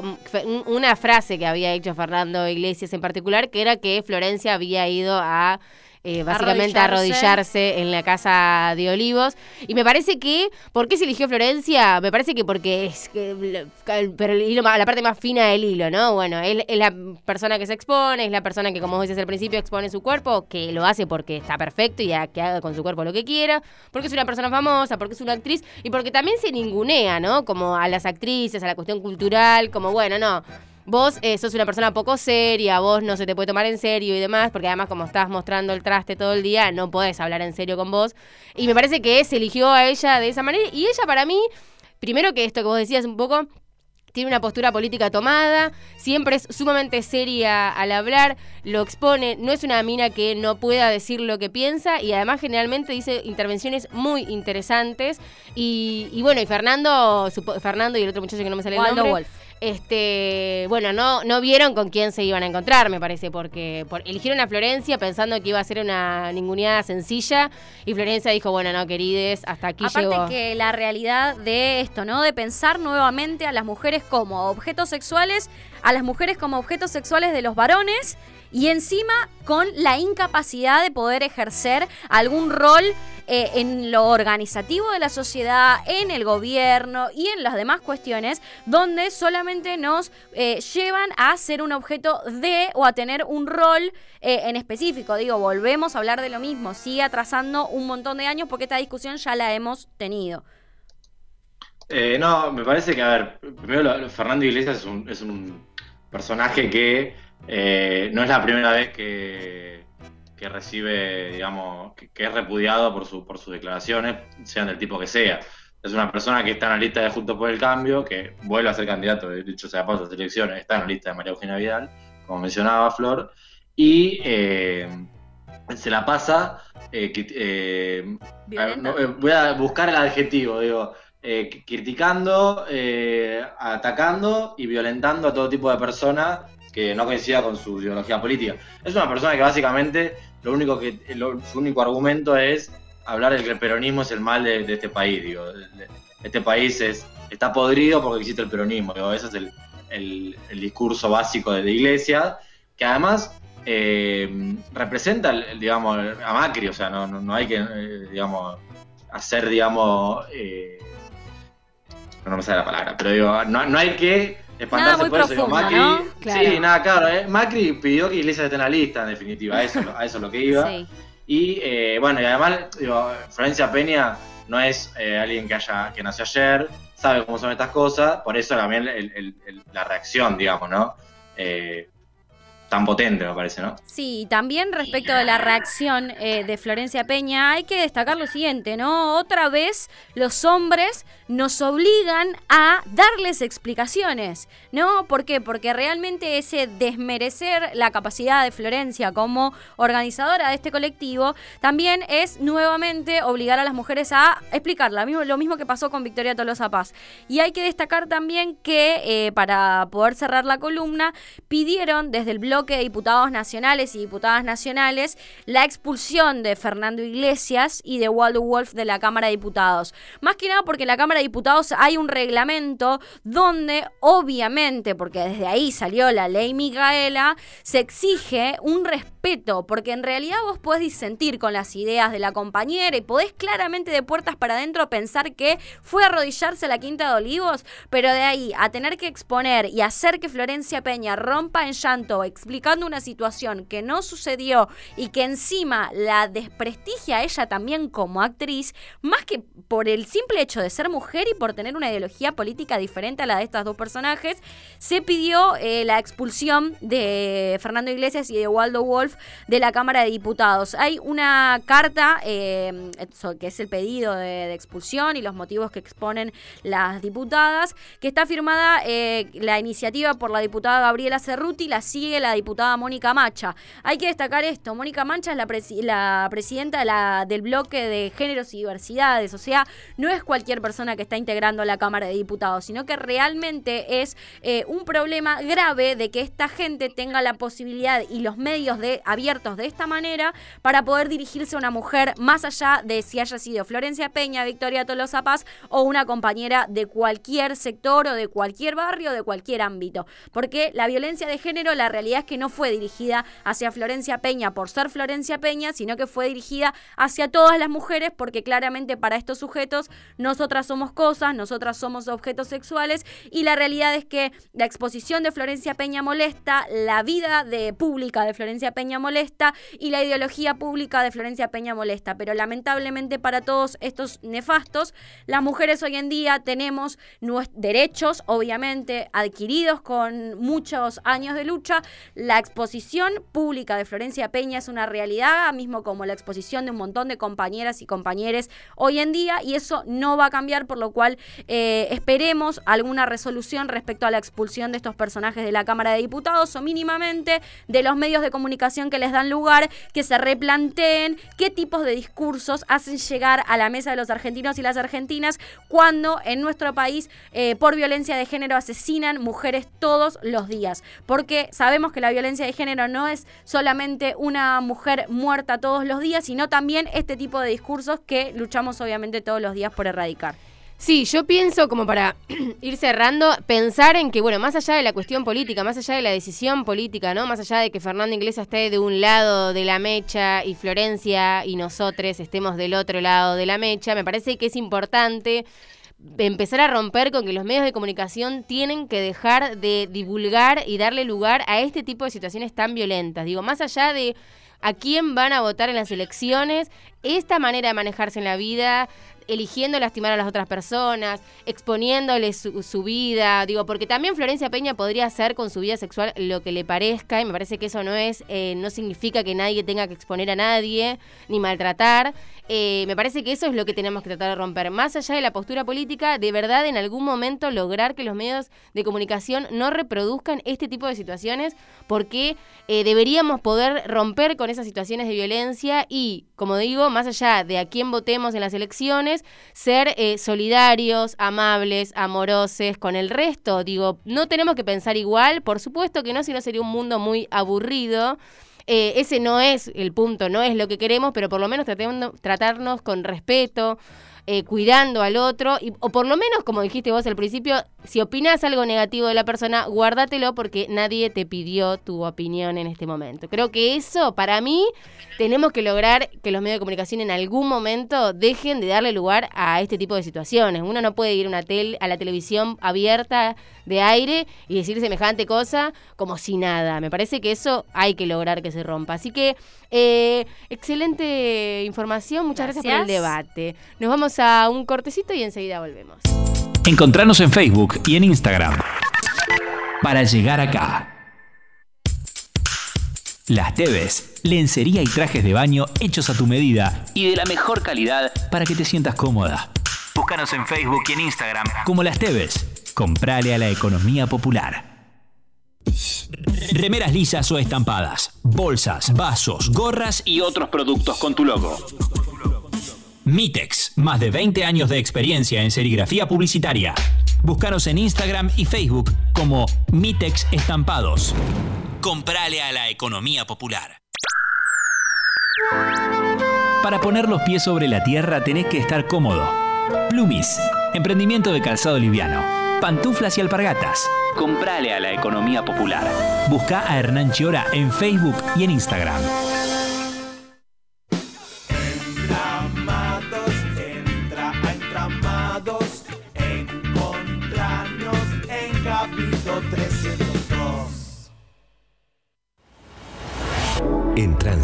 una frase que había hecho Fernando Iglesias en particular, que era que Florencia había ido a eh, básicamente arrodillarse. en la casa de Olivos. Y me parece que, ¿por qué se eligió Florencia? Me parece que porque es que, pero el hilo, la parte más fina del hilo, ¿no? Bueno, él es la persona que se expone, es la persona que, como dices al principio, expone su cuerpo, que lo hace porque está perfecto y que haga con su cuerpo lo que quiera, porque es una persona famosa, porque es una actriz y porque también se ningunea, ¿no? Como a las actrices, a la cuestión cultural, como, bueno, no vos eh, sos una persona poco seria, vos no se te puede tomar en serio y demás, porque además como estás mostrando el traste todo el día, no podés hablar en serio con vos. Y me parece que se eligió a ella de esa manera. Y ella para mí, primero que esto que vos decías un poco, tiene una postura política tomada, siempre es sumamente seria al hablar, lo expone, no es una mina que no pueda decir lo que piensa y además generalmente dice intervenciones muy interesantes. Y, bueno, y Fernando, Fernando y el otro muchacho que no me sale el nombre. Wolf este, bueno, no, no vieron con quién se iban a encontrar, me parece, porque eligieron a Florencia pensando que iba a ser una ninguneada sencilla y Florencia dijo, bueno, no, querides, hasta aquí Aparte que la realidad de esto, ¿no? De pensar nuevamente a las mujeres como objetos sexuales, a las mujeres como objetos sexuales de los varones y encima con la incapacidad de poder ejercer algún rol eh, en lo organizativo de la sociedad, en el gobierno y en las demás cuestiones, donde solamente nos eh, llevan a ser un objeto de o a tener un rol eh, en específico. Digo, volvemos a hablar de lo mismo, sigue atrasando un montón de años porque esta discusión ya la hemos tenido. no, me parece que, a ver, primero Fernando Iglesias es un, es un personaje que eh, no es la primera vez que, que recibe, digamos, que, es repudiado por, su, por sus declaraciones, sean del tipo que sea. Es una persona que está en la lista de Juntos por el Cambio, que vuelve a ser candidato, de hecho, sea, para las elecciones, está en la lista de María Eugenia Vidal, como mencionaba Flor, y eh, se la pasa. Eh, voy a buscar el adjetivo, digo. criticando, atacando y violentando a todo tipo de personas que no coincida con su ideología política. Es una persona que básicamente lo único que, lo- su único argumento es hablar de que el peronismo es el mal de, este país, digo. Este país es, está podrido porque existe el peronismo, digo, ese es el, el- discurso básico de la iglesia, que además eh, representa, digamos, a Macri, o sea, no, no, no hay que, eh, digamos, hacer, digamos, eh, no me sale la palabra, pero digo, no, no hay que espantarse muy por eso. Digo, profundo, Macri, ¿no? Claro. sí, nada, claro, eh, Macri pidió que Iglesias esté en la lista, en definitiva, a eso, a eso es lo que iba. Sí. Y eh, bueno, y además, digo, Florencia Peña no es eh, alguien que haya que nació ayer, sabe cómo son estas cosas, por eso también el- el- el- la reacción, digamos, ¿no? Tan potente, me parece, ¿no? Sí, también respecto de la reacción eh, de Florencia Peña, hay que destacar lo siguiente, ¿no? Otra vez los hombres nos obligan a darles explicaciones, ¿no? ¿Por qué? Porque realmente ese desmerecer la capacidad de Florencia como organizadora de este colectivo también es nuevamente obligar a las mujeres a explicarla, lo mismo que pasó con Victoria Tolosa Paz. Y hay que destacar también que eh, para poder cerrar la columna, pidieron desde el bloque de diputados nacionales y diputadas nacionales la expulsión de Fernando Iglesias y de Waldo Wolf de la Cámara de Diputados. Más que nada porque en la Cámara de Diputados hay un reglamento donde obviamente, porque desde ahí salió la ley Micaela, se exige un respeto, porque en realidad vos podés disentir con las ideas de la compañera y podés claramente de puertas para adentro pensar que fue arrodillarse a la Quinta de Olivos, pero de ahí a tener que exponer y hacer que Florencia Peña rompa en llanto explicando una situación que no sucedió y que encima la desprestigia a ella también como actriz, más que por el simple hecho de ser mujer y por tener una ideología política diferente a la de estas dos personajes, se pidió eh, la expulsión de Fernando Iglesias y de Waldo Wolf de la Cámara de Diputados. Hay una carta, eh, que es el pedido de, de expulsión y los motivos que exponen las diputadas, que está firmada eh, la iniciativa por la diputada Gabriela Cerruti, la sigue la diputada Mónica Macha. Hay que destacar esto, Mónica Macha es la, presi- la presidenta del bloque de géneros y diversidades, o sea, no es cualquier persona que está integrando la Cámara de Diputados, sino que realmente es eh, un problema grave de que esta gente tenga la posibilidad y los medios de, abiertos de esta manera para poder dirigirse a una mujer más allá de si haya sido Florencia Peña, Victoria Tolosa Paz o una compañera de cualquier sector o de cualquier barrio, de cualquier ámbito. Porque la violencia de género, la realidad es que no fue dirigida hacia Florencia Peña por ser Florencia Peña, sino que fue dirigida hacia todas las mujeres porque claramente para estos sujetos nosotras somos cosas, nosotras somos objetos sexuales y la realidad es que la exposición de Florencia Peña molesta, la vida pública de Florencia Peña molesta y la ideología pública de Florencia Peña molesta, pero lamentablemente para todos estos nefastos, las mujeres hoy en día tenemos derechos, obviamente, adquiridos con muchos años de lucha. La exposición pública de Florencia Peña es una realidad, mismo como la exposición de un montón de compañeras y compañeros hoy en día, y eso no va a cambiar, por lo cual eh, esperemos alguna resolución respecto a la expulsión de estos personajes de la Cámara de Diputados o mínimamente de los medios de comunicación que les dan lugar, que se replanteen qué tipos de discursos hacen llegar a la mesa de los argentinos y las argentinas cuando en nuestro país eh, por violencia de género asesinan mujeres todos los días. Porque sabemos que la violencia de género no es solamente una mujer muerta todos los días, sino también este tipo de discursos que luchamos obviamente todos los días por erradicar. Sí, yo pienso como para ir cerrando, pensar en que, bueno, más allá de la cuestión política, más allá de la decisión política, ¿no? Más allá de que Fernando Iglesias esté de un lado de la mecha y Florencia y nosotros estemos del otro lado de la mecha, me parece que es importante empezar a romper con que los medios de comunicación tienen que dejar de divulgar y darle lugar a este tipo de situaciones tan violentas. Digo, más allá de a quién van a votar en las elecciones, esta manera de manejarse en la vida, eligiendo lastimar a las otras personas, exponiéndoles su, vida, digo, porque también Florencia Peña podría hacer con su vida sexual lo que le parezca, y me parece que eso no es, eh, no significa que nadie tenga que exponer a nadie, ni maltratar. Eh, me parece que eso es lo que tenemos que tratar de romper. Más allá de la postura política, de verdad en algún momento lograr que los medios de comunicación no reproduzcan este tipo de situaciones, porque eh, deberíamos poder romper con esas situaciones de violencia y, como digo, más allá de a quién votemos en las elecciones, ser eh, solidarios, amables, amorosos con el resto. Digo, no tenemos que pensar igual, por supuesto que no, si no sería un mundo muy aburrido. eh, ese no es el punto, no es lo que queremos, pero por lo menos tratarnos con respeto, eh, cuidando al otro, y, o por lo menos, como dijiste vos al principio, si opinas algo negativo de la persona, guárdatelo porque nadie te pidió tu opinión en este momento. Creo que eso, para mí, tenemos que lograr que los medios de comunicación en algún momento dejen de darle lugar a este tipo de situaciones. Uno no puede ir a, una tel a la televisión abierta de aire y decir semejante cosa como si nada. Me parece que eso hay que lograr que se rompa. Así que, eh, excelente información. Muchas gracias. por el Gracias. debate. Nos vamos a un cortecito y enseguida volvemos. Encontranos en Facebook y en Instagram. Para llegar acá. Las Teves, lencería y trajes de baño hechos a tu medida y de la mejor calidad para que te sientas cómoda. Búscanos en Facebook y en Instagram como Las Teves. Comprale a la economía popular. Remeras lisas o estampadas, bolsas, vasos, gorras y otros productos con tu logo. Mitex, más de 20 años de experiencia en serigrafía publicitaria. Búscanos en Instagram y Facebook como Mitex Estampados. Comprale a la economía popular. Para poner los pies sobre la tierra tenés que estar cómodo. Plumis, emprendimiento de calzado liviano. Pantuflas y alpargatas. Comprale a la economía popular. Busca a Hernán Chiora en Facebook y en Instagram.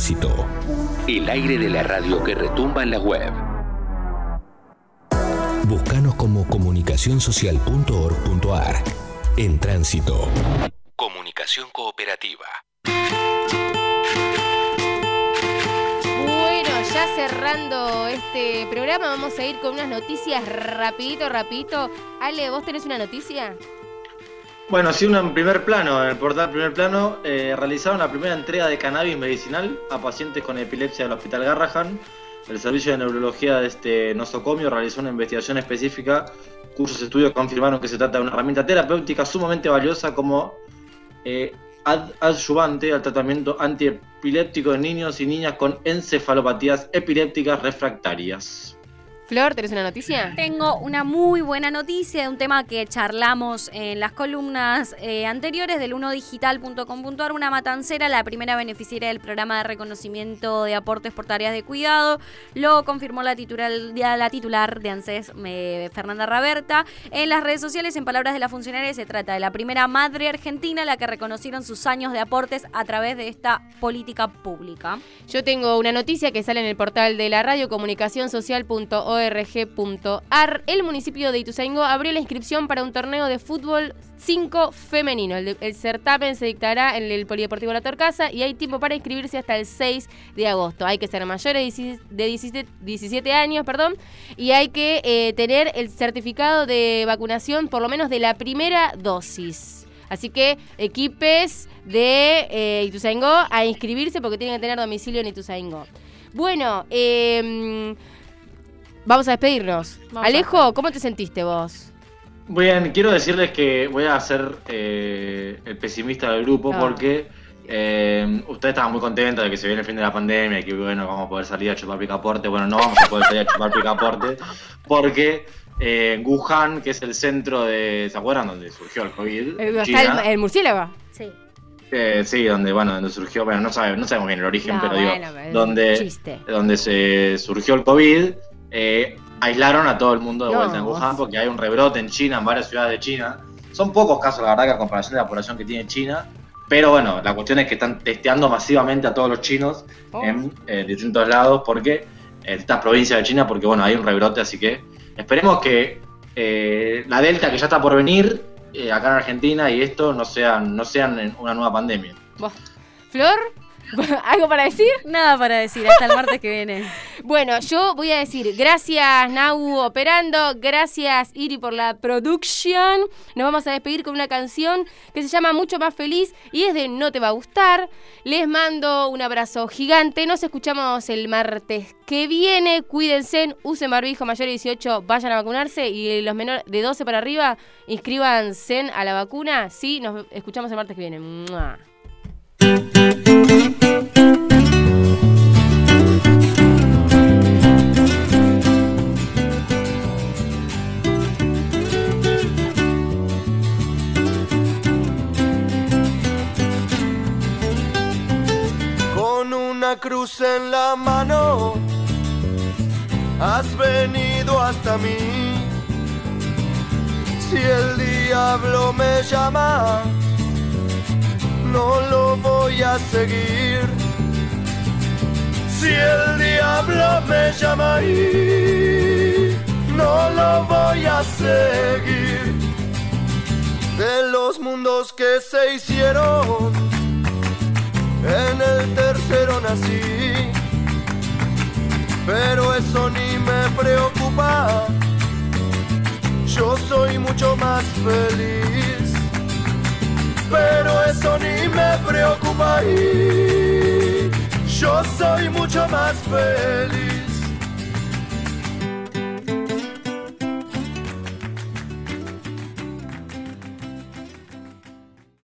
Tránsito. El aire de la radio que retumba en la web. Búscanos como comunicacionsocial.org.ar. En tránsito. Comunicación cooperativa. Bueno, ya cerrando este programa, vamos a ir con unas noticias rapidito, rapidito. Ale, ¿vos tenés una noticia? Bueno, sí, en primer plano, en el portal primer plano, eh, realizaron la primera entrega de cannabis medicinal a pacientes con epilepsia del Hospital Garrahan. El Servicio de Neurología de este nosocomio realizó una investigación específica cuyos estudios confirmaron que se trata de una herramienta terapéutica sumamente valiosa como eh, ad- adyuvante al tratamiento antiepiléptico de niños y niñas con encefalopatías epilépticas refractarias. Flor, ¿tenés una noticia? Tengo una muy buena noticia de un tema que charlamos en las columnas eh, anteriores del unodigital.com.ar. Una matancera, la primera beneficiaria del programa de reconocimiento de aportes por tareas de cuidado. Lo confirmó la titular, la titular de ANSES, me- Fernanda Raberta. En las redes sociales, en palabras de la funcionaria, se trata de la primera madre argentina a la que reconocieron sus años de aportes a través de esta política pública. Yo tengo una noticia que sale en el portal de la radio comunicacionsocial.org.ar. El municipio de Ituzaingó abrió la inscripción para un torneo de fútbol 5 femenino. El, certamen se dictará en el Polideportivo La Torcasa y hay tiempo para inscribirse hasta el 6 de agosto. Hay que ser mayores de 17 de 17, 17 años, perdón, y hay que eh, tener el certificado de vacunación por lo menos de la primera dosis. Así que equipes de eh, Ituzaingó a inscribirse porque tienen que tener domicilio en Ituzaingó. Bueno, eh, vamos a despedirnos. Vamos a Alejo, ¿cómo te sentiste vos? Bien, quiero decirles que voy a ser eh, el pesimista del grupo Ah. porque eh, ustedes estaban muy contentos de que se viene el fin de la pandemia y que bueno, vamos a poder salir a chupar picaporte. Bueno, no vamos a poder salir a chupar picaporte porque eh, en Wuhan, que es el centro de. ¿Se acuerdan? Donde surgió el COVID. Eh, China, ¿Está el, el murciélago? Sí. eh, sí, donde, bueno, donde surgió, bueno, no, sabe- no sabemos bien el origen, No, pero bueno, digo, pero es donde, un chiste. donde se surgió el COVID, eh, aislaron a todo el mundo de No, vuelta en Wuhan porque hay un rebrote en China, en varias ciudades de China. Son pocos casos, la verdad, que a comparación de la población que tiene China. Pero bueno, la cuestión es que están testeando masivamente a todos los chinos Oh. en eh, distintos lados porque en estas provincias de China, porque bueno, hay un rebrote, así que esperemos que eh, la Delta que ya está por venir eh, acá en Argentina y esto no sean, no sean una nueva pandemia. Vos. ¿Flor? ¿Algo para decir? Nada para decir, hasta el martes que viene. Bueno, yo voy a decir gracias Nau operando, gracias Iri por la producción. Nos vamos a despedir con una canción que se llama Mucho más feliz y es de No te va a gustar. Les mando un abrazo gigante. Nos escuchamos el martes que viene. Cuídense, usen barbijo mayor de 18, vayan a vacunarse y los menores de 12 para arriba, inscríbanse a la vacuna. Sí, nos escuchamos el martes que viene. ¡Mua! Con una cruz en la mano has venido hasta mí. Si el diablo me llama, no lo voy a seguir. Si el diablo me llama y no lo voy a seguir. De los mundos que se hicieron, en el tercero nací. Pero eso ni me preocupa, yo soy mucho más feliz. Pero eso ni me preocupa y yo soy mucho más feliz.